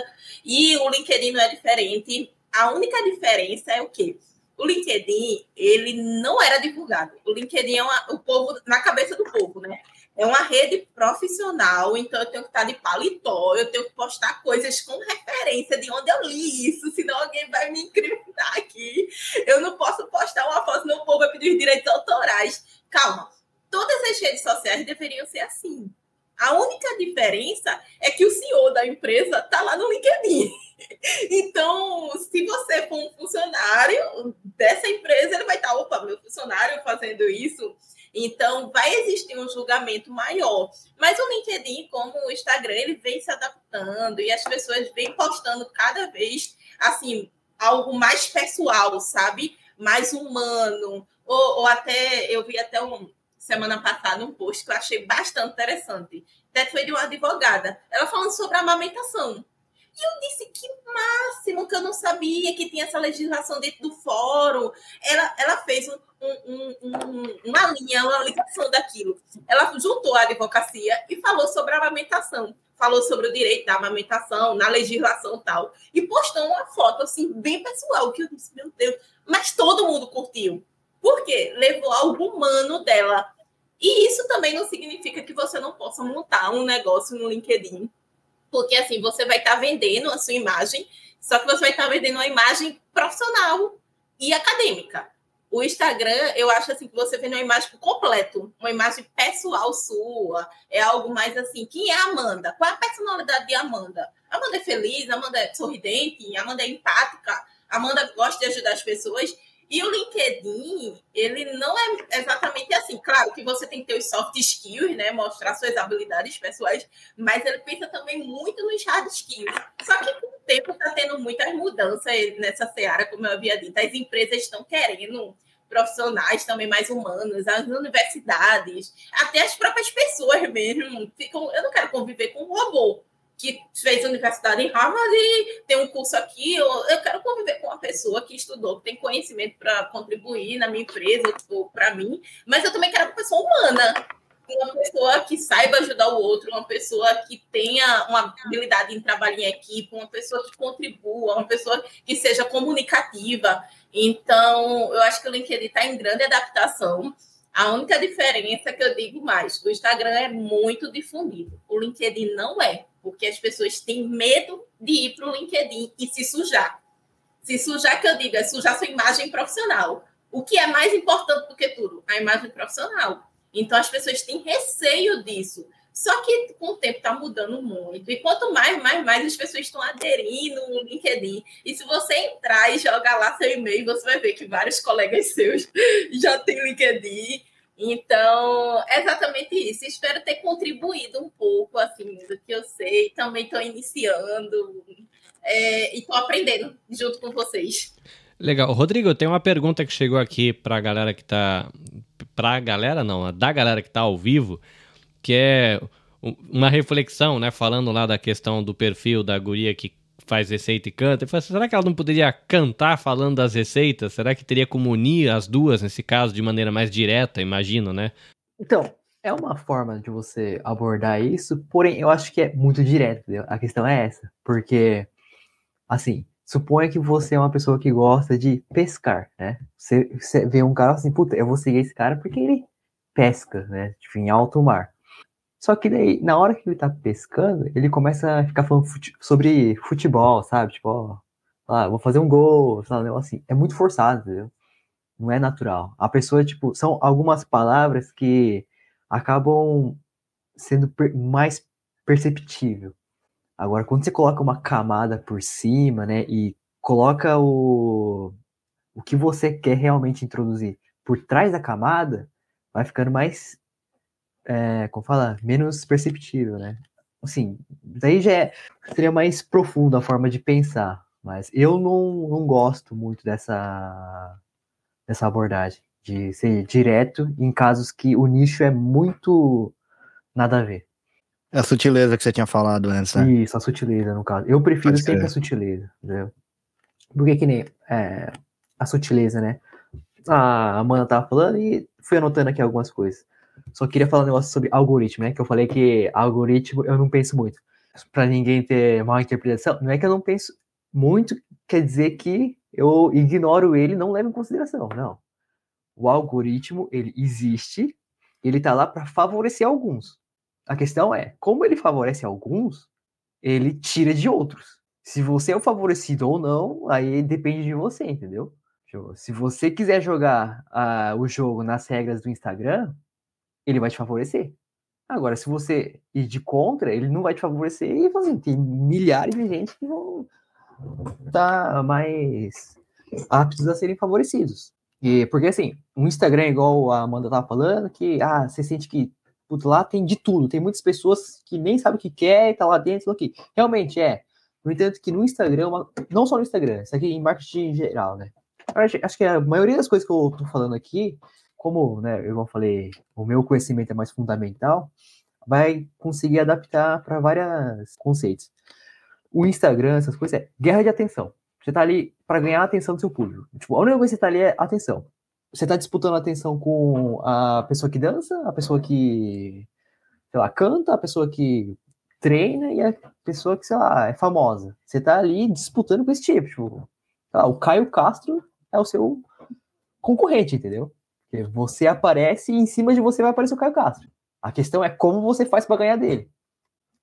C: E o LinkedIn não é diferente. A única diferença é o quê? o LinkedIn, ele não era divulgado. O LinkedIn é uma, o povo, na cabeça do povo, né? É uma rede profissional, então eu tenho que estar de paletó, eu tenho que postar coisas com referência de onde eu li isso, senão alguém vai me incriminar aqui. Eu não posso postar uma foto, no povo vai pedir os direitos autorais. Calma, todas as redes sociais deveriam ser assim. A única diferença é que o CEO da empresa está lá no LinkedIn. [LAUGHS] Então, se você for um funcionário dessa empresa, ele vai estar, opa, meu funcionário fazendo isso. Então, vai existir um julgamento maior. Mas o LinkedIn, como o Instagram, ele vem se adaptando e as pessoas vêm postando cada vez, assim, algo mais pessoal, sabe? Mais humano. Ou, ou até, eu vi até um, semana passada um post que eu achei bastante interessante. Até foi de uma advogada. Ela falando sobre amamentação. E eu disse que máximo que eu não sabia que tinha essa legislação dentro do fórum. Ela, ela fez um, um, um, uma linha, uma ligação daquilo. Ela juntou a advocacia e falou sobre a amamentação. Falou sobre o direito da amamentação, na legislação tal. E postou uma foto, assim, bem pessoal, que eu disse, meu Deus. Mas todo mundo curtiu. Por quê? Levou algo humano dela. E isso também não significa que você não possa montar um negócio no LinkedIn porque assim, você vai estar tá vendendo a sua imagem, só que você vai estar tá vendendo uma imagem profissional e acadêmica. O Instagram, eu acho assim que você vende uma imagem completo, uma imagem pessoal sua, é algo mais assim, quem é a Amanda? Qual é a personalidade de Amanda? Amanda é feliz, Amanda é sorridente, Amanda é empática, Amanda gosta de ajudar as pessoas. E o LinkedIn, ele não é exatamente assim. Claro que você tem que ter os soft skills, né? Mostrar suas habilidades pessoais, mas ele pensa também muito nos hard skills. Só que com o tempo está tendo muitas mudanças nessa seara, como eu havia dito. As empresas estão querendo profissionais também mais humanos, as universidades, até as próprias pessoas mesmo ficam. Eu não quero conviver com um robô que fez universidade em Harvard e tem um curso aqui. Eu, eu quero conviver com uma pessoa que estudou, que tem conhecimento para contribuir na minha empresa ou para mim, mas eu também quero uma pessoa humana, uma pessoa que saiba ajudar o outro, uma pessoa que tenha uma habilidade em trabalhar em equipe, uma pessoa que contribua, uma pessoa que seja comunicativa. Então, eu acho que o LinkedIn está em grande adaptação. A única diferença que eu digo mais, o Instagram é muito difundido, o LinkedIn não é porque as pessoas têm medo de ir para o LinkedIn e se sujar. Se sujar, que eu digo, é sujar sua imagem profissional. O que é mais importante do que tudo? A imagem profissional. Então, as pessoas têm receio disso. Só que com o tempo está mudando muito. E quanto mais, mais, mais as pessoas estão aderindo no LinkedIn. E se você entrar e jogar lá seu e-mail, você vai ver que vários colegas seus [LAUGHS] já têm LinkedIn. Então, é exatamente isso. Espero ter contribuído um pouco, assim, do que eu sei. Também estou iniciando é, e estou aprendendo junto com vocês.
B: Legal. Rodrigo, tem uma pergunta que chegou aqui para a galera que está... Para a galera, não, da galera que está ao vivo, que é uma reflexão, né? Falando lá da questão do perfil da guria que faz receita e canta. Eu falei, será que ela não poderia cantar falando das receitas? Será que teria como unir as duas, nesse caso, de maneira mais direta, imagino, né?
D: Então, é uma forma de você abordar isso, porém, eu acho que é muito direto, entendeu? A questão é essa, porque, assim, suponha que você é uma pessoa que gosta de pescar, né? Você, você vê um cara assim, puta, eu vou seguir esse cara porque ele pesca, né? Tipo, em alto mar. Só que daí, na hora que ele tá pescando, ele começa a ficar falando fute sobre futebol, sabe? Tipo, ó, ah, vou fazer um gol, sabe? assim. É muito forçado, entendeu? Não é natural. A pessoa, tipo, são algumas palavras que acabam sendo per mais perceptível. Agora, quando você coloca uma camada por cima, né, e coloca o, o que você quer realmente introduzir por trás da camada, vai ficando mais é, como fala, menos perceptível, né? Assim, daí já é, seria mais profundo a forma de pensar, mas eu não, não gosto muito dessa, dessa abordagem, de ser direto em casos que o nicho é muito nada a ver.
E: É a sutileza que você tinha falado antes, né?
D: Isso, a sutileza, no caso. Eu prefiro Pode sempre ser. a sutileza, entendeu? Porque que nem é, a sutileza, né? A Amanda tava falando e fui anotando aqui algumas coisas. Só queria falar um negócio sobre algoritmo, né? Que eu falei que algoritmo eu não penso muito. Para ninguém ter mal interpretação, não é que eu não penso muito, quer dizer que eu ignoro ele não levo em consideração. Não. O algoritmo, ele existe, ele tá lá para favorecer alguns. A questão é, como ele favorece alguns, ele tira de outros. Se você é o favorecido ou não, aí depende de você, entendeu? Se você quiser jogar uh, o jogo nas regras do Instagram, ele vai te favorecer. Agora, se você ir de contra, ele não vai te favorecer e assim, tem milhares de gente que vão estar tá mais aptos a serem favorecidos. E, porque assim, o Instagram, igual a Amanda tava falando, que ah, você sente que putz, lá tem de tudo, tem muitas pessoas que nem sabem o que quer e tá lá dentro, aqui. Realmente é. No entanto, que no Instagram, não só no Instagram, isso aqui em marketing em geral, né? Acho que a maioria das coisas que eu tô falando aqui, como, né, eu falei, o meu conhecimento é mais fundamental, vai conseguir adaptar para vários conceitos. O Instagram, essas coisas, é guerra de atenção. Você tá ali para ganhar a atenção do seu público. Tipo, a única coisa que você tá ali é atenção. Você tá disputando atenção com a pessoa que dança, a pessoa que, sei lá, canta, a pessoa que treina e a pessoa que, sei lá, é famosa. Você tá ali disputando com esse tipo. tipo lá, o Caio Castro é o seu concorrente, entendeu? Porque você aparece e em cima de você vai aparecer o Caio Castro. A questão é como você faz para ganhar dele.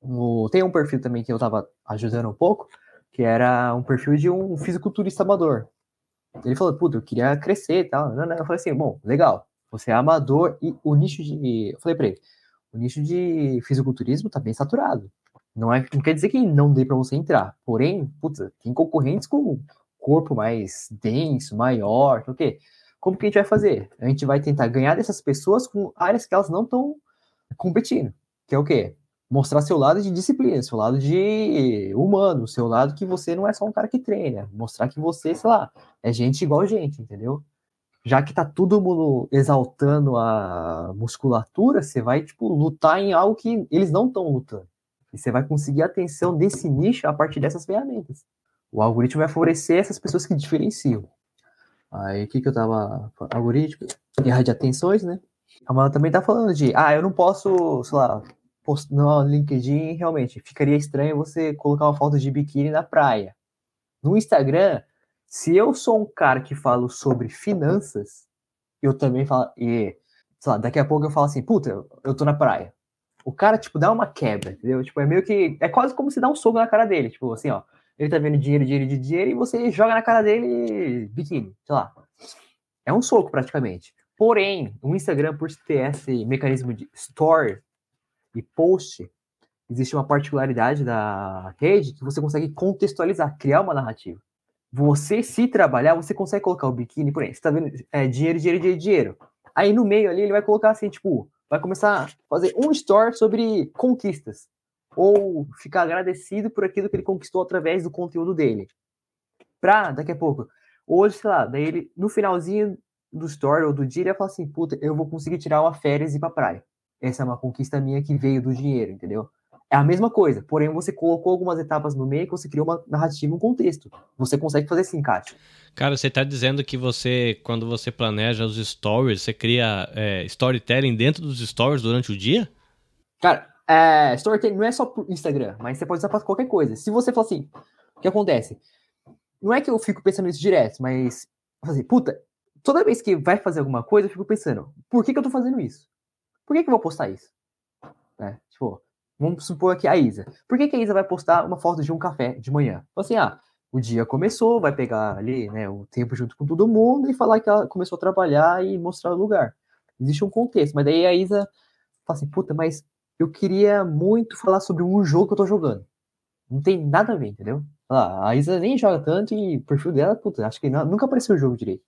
D: O, tem um perfil também que eu tava ajudando um pouco, que era um perfil de um fisiculturista amador. Ele falou, puta, eu queria crescer e tal. Não, não. Eu falei assim, bom, legal. Você é amador e o nicho de. Eu falei pra ele, o nicho de fisiculturismo tá bem saturado. Não, é, não quer dizer que não dê para você entrar. Porém, puta, tem concorrentes com corpo mais denso, maior, o quê? Como que a gente vai fazer? A gente vai tentar ganhar dessas pessoas com áreas que elas não estão competindo. Que é o quê? Mostrar seu lado de disciplina, seu lado de humano, seu lado que você não é só um cara que treina. Mostrar que você, sei lá, é gente igual gente, entendeu? Já que tá todo mundo exaltando a musculatura, você vai, tipo, lutar em algo que eles não estão lutando. E você vai conseguir a atenção desse nicho a partir dessas ferramentas. O algoritmo vai favorecer essas pessoas que diferenciam. Aí, o que que eu tava... Algoritmo, guerra de atenções, né? A Amanda também tá falando de, ah, eu não posso, sei lá, post... no LinkedIn, realmente, ficaria estranho você colocar uma foto de biquíni na praia. No Instagram, se eu sou um cara que falo sobre finanças, eu também falo, e, sei lá, daqui a pouco eu falo assim, puta, eu tô na praia. O cara, tipo, dá uma quebra, entendeu? Tipo, é meio que, é quase como se dá um soco na cara dele, tipo, assim, ó, ele tá vendo dinheiro, dinheiro, dinheiro, e você joga na cara dele biquíni, sei lá. É um soco, praticamente. Porém, o Instagram, por ter esse mecanismo de store e post, existe uma particularidade da rede que você consegue contextualizar, criar uma narrativa. Você, se trabalhar, você consegue colocar o biquíni, por exemplo, você tá vendo é, dinheiro, dinheiro, dinheiro, dinheiro. Aí no meio ali ele vai colocar assim, tipo, vai começar a fazer um store sobre conquistas. Ou ficar agradecido por aquilo que ele conquistou através do conteúdo dele. Pra, daqui a pouco, hoje, sei lá, daí ele, no finalzinho do story ou do dia, ele ia falar assim, puta, eu vou conseguir tirar uma férias e ir pra praia. Essa é uma conquista minha que veio do dinheiro, entendeu? É a mesma coisa, porém você colocou algumas etapas no meio que você criou uma narrativa, um contexto. Você consegue fazer esse encaixe.
B: Cara, você tá dizendo que você, quando você planeja os stories, você cria é, storytelling dentro dos stories durante o dia?
D: Cara, é, storytelling não é só pro Instagram, mas você pode usar pra qualquer coisa. Se você for assim, o que acontece? Não é que eu fico pensando nisso direto, mas assim, puta, toda vez que vai fazer alguma coisa, eu fico pensando, por que, que eu tô fazendo isso? Por que, que eu vou postar isso? É, tipo, vamos supor aqui a Isa. Por que, que a Isa vai postar uma foto de um café de manhã? Assim, ah, o dia começou, vai pegar ali, né, o tempo junto com todo mundo e falar que ela começou a trabalhar e mostrar o lugar. Existe um contexto, mas daí a Isa fala assim, puta, mas eu queria muito falar sobre um jogo que eu tô jogando. Não tem nada a ver, entendeu? Ah, a Isa nem joga tanto e o perfil dela, puta, acho que nunca apareceu o jogo direito.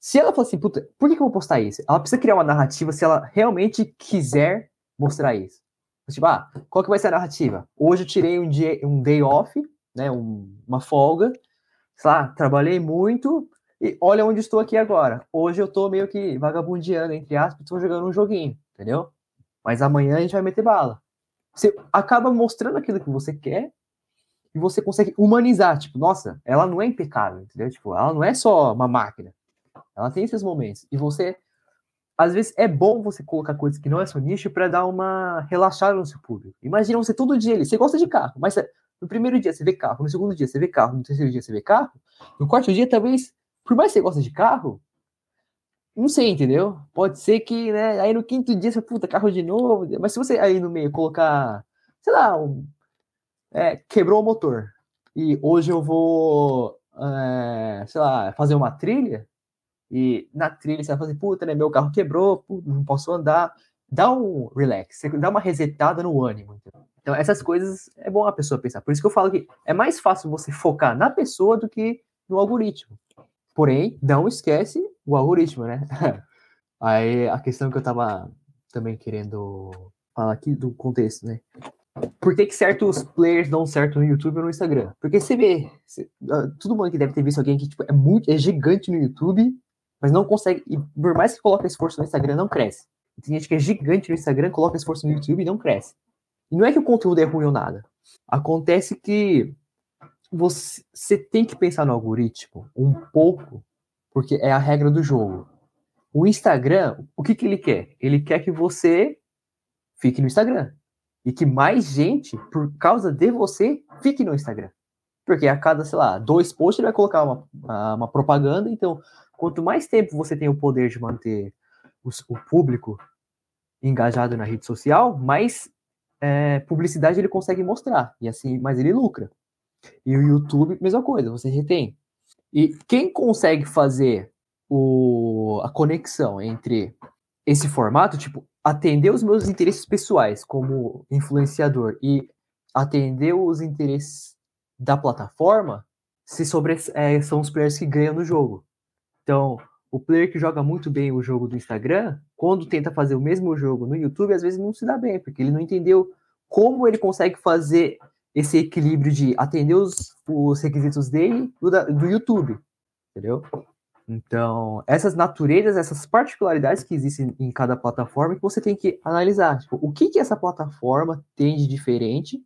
D: Se ela falar assim, puta, por que, que eu vou postar isso? Ela precisa criar uma narrativa se ela realmente quiser mostrar isso. Tipo, ah, qual que vai ser a narrativa? Hoje eu tirei um, dia, um day off, né, um, uma folga, sei lá, trabalhei muito e olha onde estou aqui agora. Hoje eu tô meio que vagabundeando, entre aspas, estou jogando um joguinho, entendeu? Mas amanhã a gente vai meter bala. Você acaba mostrando aquilo que você quer e você consegue humanizar, tipo, nossa, ela não é impecável, entendeu? Tipo, ela não é só uma máquina. Ela tem esses momentos. E você, às vezes, é bom você colocar coisas que não é seu nicho para dar uma relaxada no seu público. Imagina você todo dia ali, você gosta de carro, mas no primeiro dia você vê carro, no segundo dia você vê carro, no terceiro dia você vê carro, no quarto dia talvez, por mais que você goste de carro, não sei, entendeu? Pode ser que, né, aí no quinto dia você, puta, carro de novo, mas se você aí no meio colocar, sei lá, um, é, quebrou o motor, e hoje eu vou, é, sei lá, fazer uma trilha, e na trilha você vai fazer, puta, né? Meu carro quebrou, puta, não posso andar. Dá um relax, dá uma resetada no ânimo. Entendeu? Então, essas coisas é bom a pessoa pensar. Por isso que eu falo que é mais fácil você focar na pessoa do que no algoritmo. Porém, não esquece o algoritmo, né? [LAUGHS] Aí a questão que eu tava também querendo falar aqui do contexto, né? Por que, que certos players dão certo no YouTube ou no Instagram? Porque você vê, você, uh, todo mundo que deve ter visto alguém que tipo, é muito é gigante no YouTube, mas não consegue, e por mais que coloque esforço no Instagram, não cresce. Tem gente que é gigante no Instagram, coloca esforço no YouTube e não cresce. E não é que o conteúdo é ruim ou nada. Acontece que você, você tem que pensar no algoritmo um pouco, porque é a regra do jogo. O Instagram, o que, que ele quer? Ele quer que você fique no Instagram. E que mais gente, por causa de você, fique no Instagram. Porque a cada, sei lá, dois posts ele vai colocar uma, uma propaganda. Então, quanto mais tempo você tem o poder de manter o, o público engajado na rede social, mais é, publicidade ele consegue mostrar. E assim, mais ele lucra. E o YouTube, mesma coisa, você retém. E quem consegue fazer o, a conexão entre esse formato, tipo, atender os meus interesses pessoais como influenciador e atender os interesses da plataforma, se sobre, é, são os players que ganham no jogo. Então, o player que joga muito bem o jogo do Instagram, quando tenta fazer o mesmo jogo no YouTube, às vezes não se dá bem, porque ele não entendeu como ele consegue fazer esse equilíbrio de atender os, os requisitos dele do, do YouTube, entendeu? Então, essas naturezas, essas particularidades que existem em cada plataforma que você tem que analisar. Tipo, o que, que essa plataforma tem de diferente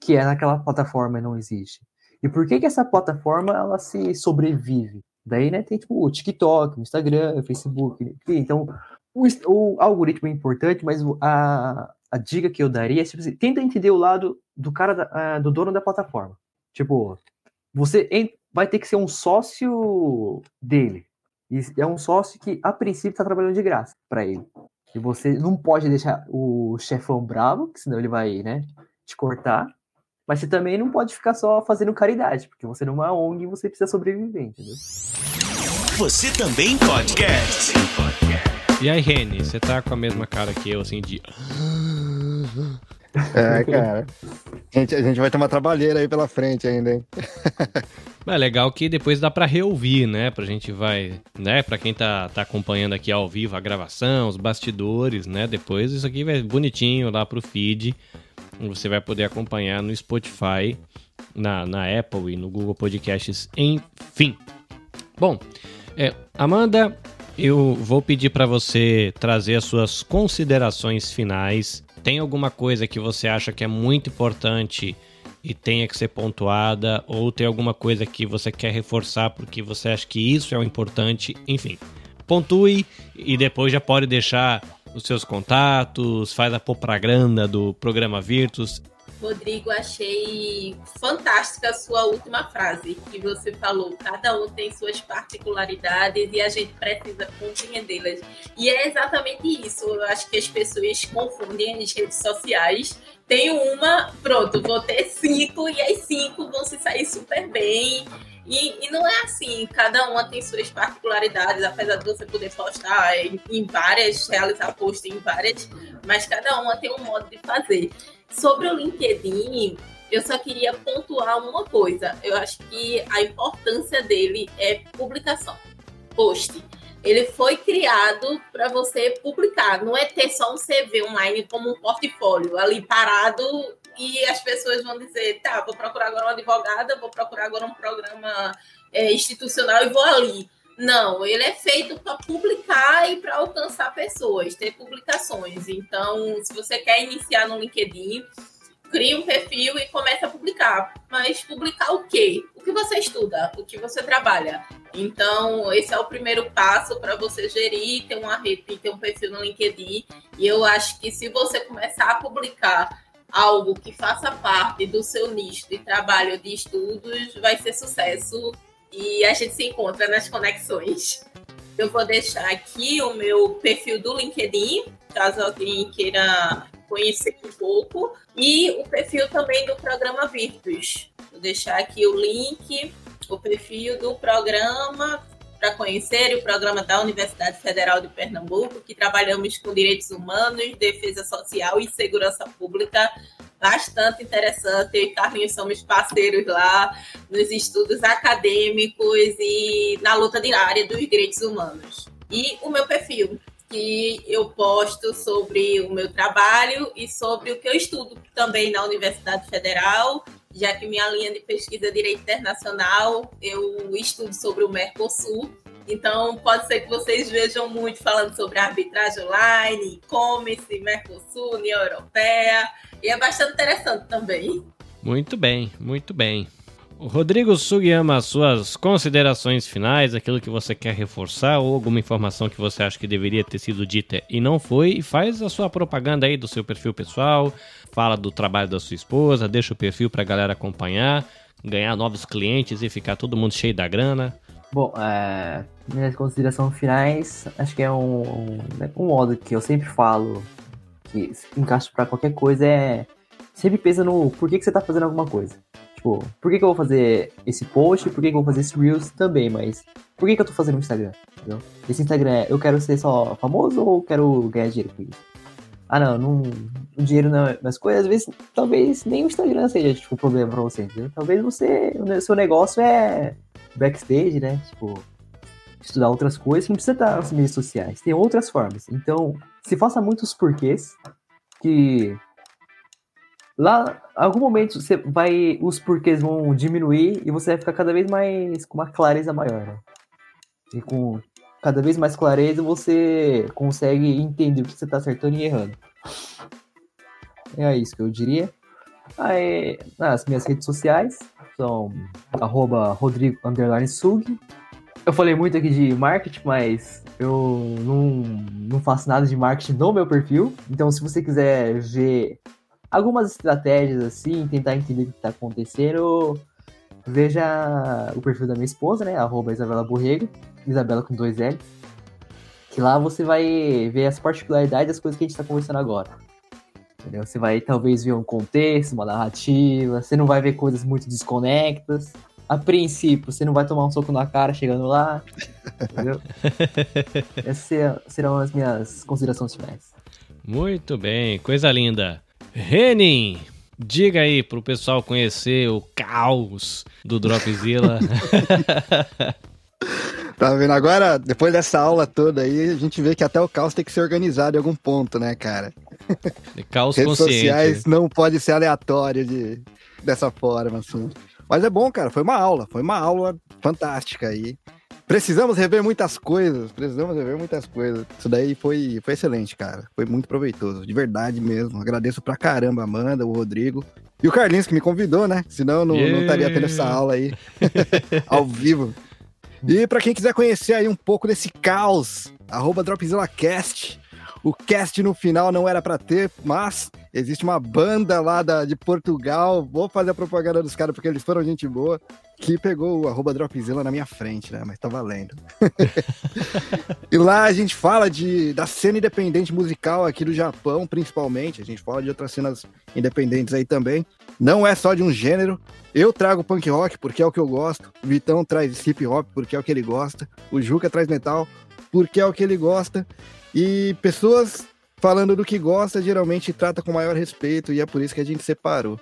D: que é naquela plataforma não existe? E por que, que essa plataforma ela se sobrevive? Daí, né, tem tipo o TikTok, o Instagram, o Facebook. Então, o, o, algoritmo é importante, mas a, a dica que eu daria é tipo assim, tenta entender o lado do cara, da, uh, do dono da plataforma. Tipo, você vai ter que ser um sócio dele. E é um sócio que, a princípio, está trabalhando de graça para ele. E você não pode deixar o chefão bravo, que senão ele vai, né, te cortar. Mas você também não pode ficar só fazendo caridade, porque você não é uma ONG e você precisa sobreviver, entendeu?
A: Você também podcast.
B: E aí, Reni, você tá com a mesma cara que eu, assim, de. [LAUGHS]
E: É, cara. A gente, a gente vai ter uma trabalheira aí pela frente ainda, hein? [LAUGHS]
B: É legal que depois dá para reouvir, né? Pra gente vai, né? Pra quem tá, tá acompanhando aqui ao vivo a gravação, os bastidores, né? Depois isso aqui vai bonitinho lá pro feed. Você vai poder acompanhar no Spotify, na, na Apple e no Google Podcasts, enfim. Bom, é, Amanda, eu vou pedir para você trazer as suas considerações finais. Tem alguma coisa que você acha que é muito importante e tenha que ser pontuada, ou tem alguma coisa que você quer reforçar porque você acha que isso é o importante, enfim. Pontue e depois já pode deixar os seus contatos, faz a propaganda do programa Virtus.
C: Rodrigo, achei fantástica a sua última frase que você falou. Cada um tem suas particularidades e a gente precisa compreendê-las. E é exatamente isso. Eu acho que as pessoas confundem as redes sociais. Tenho uma, pronto, vou ter cinco e as cinco vão se sair super bem. E, e, não é assim, cada uma tem suas particularidades, apesar de você poder postar em, em várias, realizar post em várias, mas cada uma tem um modo de fazer. Sobre o LinkedIn, eu só queria pontuar uma coisa. Eu acho que a importância dele é publicação, post. Ele foi criado para você publicar, não é ter só um CV online como um portfólio ali parado e as pessoas vão dizer, tá, vou procurar agora uma advogada, vou procurar agora um programa é, institucional e vou ali. Não, ele é feito para publicar e para alcançar pessoas, ter publicações. Então, se você quer iniciar no LinkedIn, crie um perfil e comece a publicar. Mas publicar o quê? O que você estuda, o que você trabalha. Então, esse é o primeiro passo para você gerir, ter uma rede, ter um perfil no LinkedIn. E eu acho que se você começar a publicar algo que faça parte do seu nicho de trabalho de estudos, vai ser sucesso e a gente se encontra nas conexões. Eu vou deixar aqui o meu perfil do LinkedIn, caso alguém queira conhecer um pouco, e o perfil também do programa Virtus. Vou deixar aqui o link, o perfil do programa para conhecer o programa da Universidade Federal de Pernambuco, que trabalhamos com direitos humanos, defesa social e segurança pública bastante interessante. Eu e Carlinhos somos parceiros lá nos estudos acadêmicos e na luta diária dos direitos humanos. E o meu perfil, que eu posto sobre o meu trabalho e sobre o que eu estudo também na Universidade Federal, já que minha linha de pesquisa é Direito Internacional, eu estudo sobre o Mercosul. Então, pode ser que vocês vejam muito falando sobre arbitragem online, e-commerce, Mercosul, União Europeia, e é bastante interessante também.
B: Muito bem, muito bem. Rodrigo Sugiyama, suas considerações finais, aquilo que você quer reforçar ou alguma informação que você acha que deveria ter sido dita e não foi, e faz a sua propaganda aí do seu perfil pessoal, fala do trabalho da sua esposa, deixa o perfil para a galera acompanhar, ganhar novos clientes e ficar todo mundo cheio da grana.
D: Bom, é, minhas considerações finais, acho que é um, um, modo que eu sempre falo, que encaixa para qualquer coisa, é sempre pensa no porquê que você está fazendo alguma coisa. Tipo, por que, que eu vou fazer esse post? Por que, que eu vou fazer esse Reels também? Mas por que, que eu tô fazendo o Instagram? Entendeu? Esse Instagram é eu quero ser só famoso ou quero ganhar dinheiro com isso? Ah, não, não o dinheiro não é mas coisas, às vezes, talvez nem o Instagram seja tipo, um problema pra você, entendeu? Talvez você, o seu negócio é backstage, né? Tipo, estudar outras coisas, não precisa estar nas mídias sociais, tem outras formas. Então, se faça muitos porquês que Lá, algum momento, você vai, os porquês vão diminuir e você vai ficar cada vez mais com uma clareza maior, né? E com cada vez mais clareza você consegue entender o que você está acertando e errando. É isso que eu diria. Aí, as minhas redes sociais são arroba Rodrigo Sug. Eu falei muito aqui de marketing, mas eu não, não faço nada de marketing no meu perfil. Então, se você quiser ver algumas estratégias assim, tentar entender o que está acontecendo. Veja o perfil da minha esposa, né? Arroba Isabela Borrego, Isabela com dois L. Que lá você vai ver as particularidades das coisas que a gente está conversando agora. Entendeu? Você vai talvez ver um contexto, uma narrativa, você não vai ver coisas muito desconectas. A princípio, você não vai tomar um soco na cara chegando lá. Entendeu? [LAUGHS] Essas serão as minhas considerações finais.
B: Muito bem, coisa linda. Renin, diga aí pro pessoal conhecer o caos do Dropzilla. [LAUGHS]
E: tá vendo? Agora, depois dessa aula toda aí, a gente vê que até o caos tem que ser organizado em algum ponto, né, cara?
B: Caos
E: Redes
B: consciente.
E: sociais não pode ser aleatório de, dessa forma, assim. Mas é bom, cara, foi uma aula, foi uma aula fantástica aí. Precisamos rever muitas coisas, precisamos rever muitas coisas. Isso daí foi, foi excelente, cara. Foi muito proveitoso, de verdade mesmo. Agradeço pra caramba a Amanda, o Rodrigo e o Carlinhos que me convidou, né? Senão não, yeah. não estaria tendo essa aula aí [LAUGHS] ao vivo. E para quem quiser conhecer aí um pouco desse caos, arroba DropzillaCast. O cast no final não era para ter, mas existe uma banda lá da, de Portugal. Vou fazer a propaganda dos caras porque eles foram gente boa que pegou o arroba Dropzilla na minha frente, né? Mas tá valendo. [LAUGHS] e lá a gente fala de, da cena independente musical aqui do Japão, principalmente. A gente fala de outras cenas independentes aí também. Não é só de um gênero. Eu trago punk rock porque é o que eu gosto. O Vitão traz hip hop porque é o que ele gosta. O Juca traz metal porque é o que ele gosta. E pessoas falando do que gosta geralmente trata com maior respeito e é por isso que a gente separou.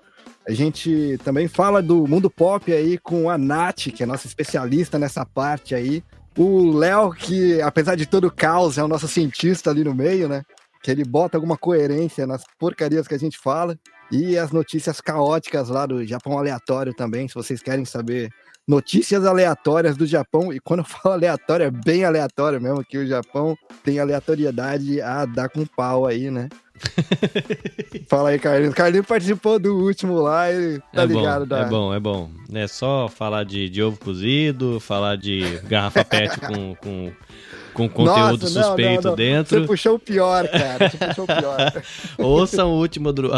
E: A gente também fala do mundo pop aí com a Nath, que é nossa especialista nessa parte aí. O Léo, que apesar de todo o caos, é o nosso cientista ali no meio, né? Que ele bota alguma coerência nas porcarias que a gente fala. E as notícias caóticas lá do Japão aleatório também, se vocês querem saber notícias aleatórias do Japão. E quando eu falo [LAUGHS] aleatório, é bem aleatório mesmo, que o Japão tem aleatoriedade a dar com pau aí, né? [LAUGHS] Fala aí, Carlinhos. Carlinhos participou do último lá e tá
B: é
E: ligado.
B: Bom, da... É bom, é bom. É só falar de, de ovo cozido, falar de garrafa pet com, com, com conteúdo Nossa, suspeito não, não, não. dentro.
E: Você puxou o pior, cara. Você puxou o pior. [LAUGHS]
B: Ouça o último do,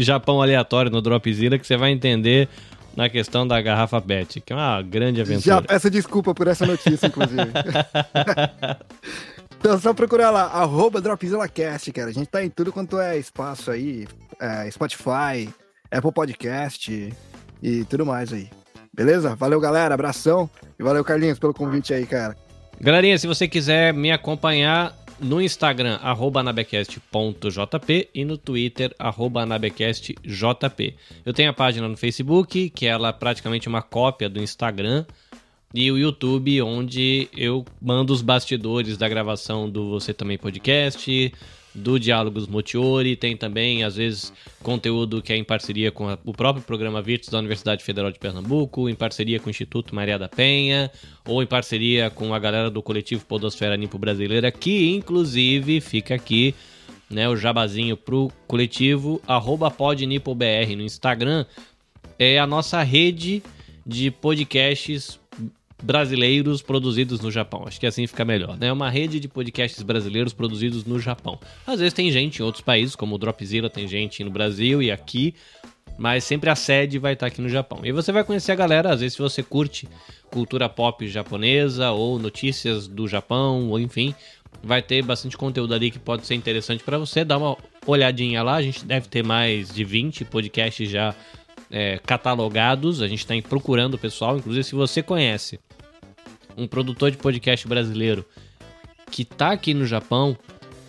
B: Japão aleatório no Dropzilla que você vai entender na questão da garrafa pet, que é uma grande aventura.
E: Já peço desculpa por essa notícia, inclusive. [LAUGHS] Então, só procurar lá, arroba DropzillaCast, cara. A gente tá em tudo quanto é espaço aí, é, Spotify, Apple Podcast e tudo mais aí. Beleza? Valeu, galera. Abração. E valeu, Carlinhos, pelo convite aí, cara.
B: Galerinha, se você quiser me acompanhar no Instagram, arroba anabecast.jp e no Twitter, arroba anabecastjp. Eu tenho a página no Facebook, que ela é praticamente uma cópia do Instagram, e o YouTube, onde eu mando os bastidores da gravação do Você Também Podcast, do Diálogos Motiori, tem também, às vezes, conteúdo que é em parceria com a, o próprio programa Virtus da Universidade Federal de Pernambuco, em parceria com o Instituto Maria da Penha, ou em parceria com a galera do coletivo Podosfera Nimpo Brasileira, que inclusive fica aqui né, o jabazinho pro coletivo arroba podnipobr no Instagram, é a nossa rede de podcasts brasileiros produzidos no Japão. Acho que assim fica melhor, né? Uma rede de podcasts brasileiros produzidos no Japão. Às vezes tem gente em outros países, como o Dropzilla, tem gente no Brasil e aqui, mas sempre a sede vai estar aqui no Japão. E você vai conhecer a galera, às vezes se você curte cultura pop japonesa ou notícias do Japão, ou enfim, vai ter bastante conteúdo ali que pode ser interessante para você. Dá uma olhadinha lá, a gente deve ter mais de 20 podcasts já é, catalogados. A gente está procurando o pessoal. Inclusive, se você conhece um produtor de podcast brasileiro que está aqui no Japão,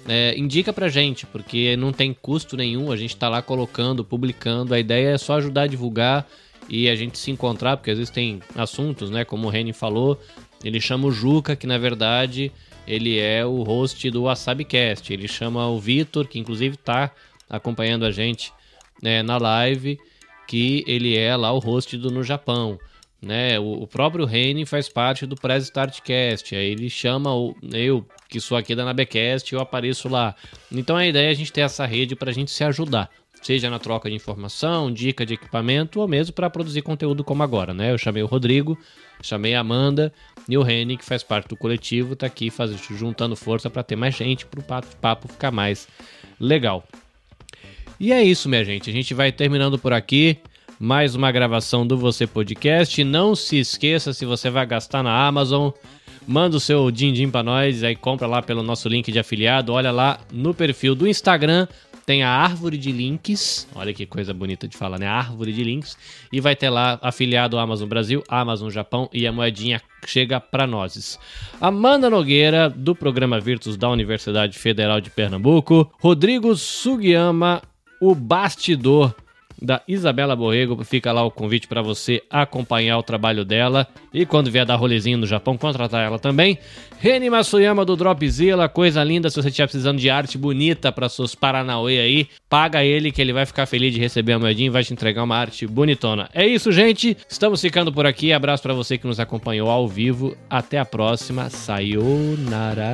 B: é, indica pra gente, porque não tem custo nenhum, a gente tá lá colocando, publicando, a ideia é só ajudar a divulgar e a gente se encontrar, porque às vezes tem assuntos, né, como o Reni falou, ele chama o Juca, que na verdade ele é o host do WasabiCast, ele chama o Vitor, que inclusive tá acompanhando a gente né, na live, que ele é lá o host do No Japão. Né? O, o próprio Reni faz parte do Press Startcast. Aí ele chama o, eu, que sou aqui da Nabecast, eu apareço lá. Então a ideia é a gente ter essa rede para a gente se ajudar. Seja na troca de informação, dica de equipamento, ou mesmo para produzir conteúdo como agora, né? Eu chamei o Rodrigo, chamei a Amanda e o Reni, que faz parte do coletivo, está aqui faz, juntando força para ter mais gente, para o papo ficar mais legal. E é isso, minha gente. A gente vai terminando por aqui. Mais uma gravação do Você Podcast. Não se esqueça, se você vai gastar na Amazon, manda o seu din-din pra nós, aí compra lá pelo nosso link de afiliado. Olha lá no perfil do Instagram, tem a árvore de links. Olha que coisa bonita de falar, né? A árvore de links. E vai ter lá afiliado Amazon Brasil, Amazon Japão e a moedinha chega para nós. Amanda Nogueira, do programa Virtus da Universidade Federal de Pernambuco. Rodrigo Sugiyama o bastidor da Isabela Borrego. Fica lá o convite para você acompanhar o trabalho dela e quando vier dar rolezinho no Japão, contratar ela também. Reni Masuyama do Dropzilla, coisa linda. Se você estiver precisando de arte bonita para seus Paranauê aí, paga ele que ele vai ficar feliz de receber a moedinha e vai te entregar uma arte bonitona. É isso, gente. Estamos ficando por aqui. Abraço para você que nos acompanhou ao vivo. Até a próxima. Sayonara.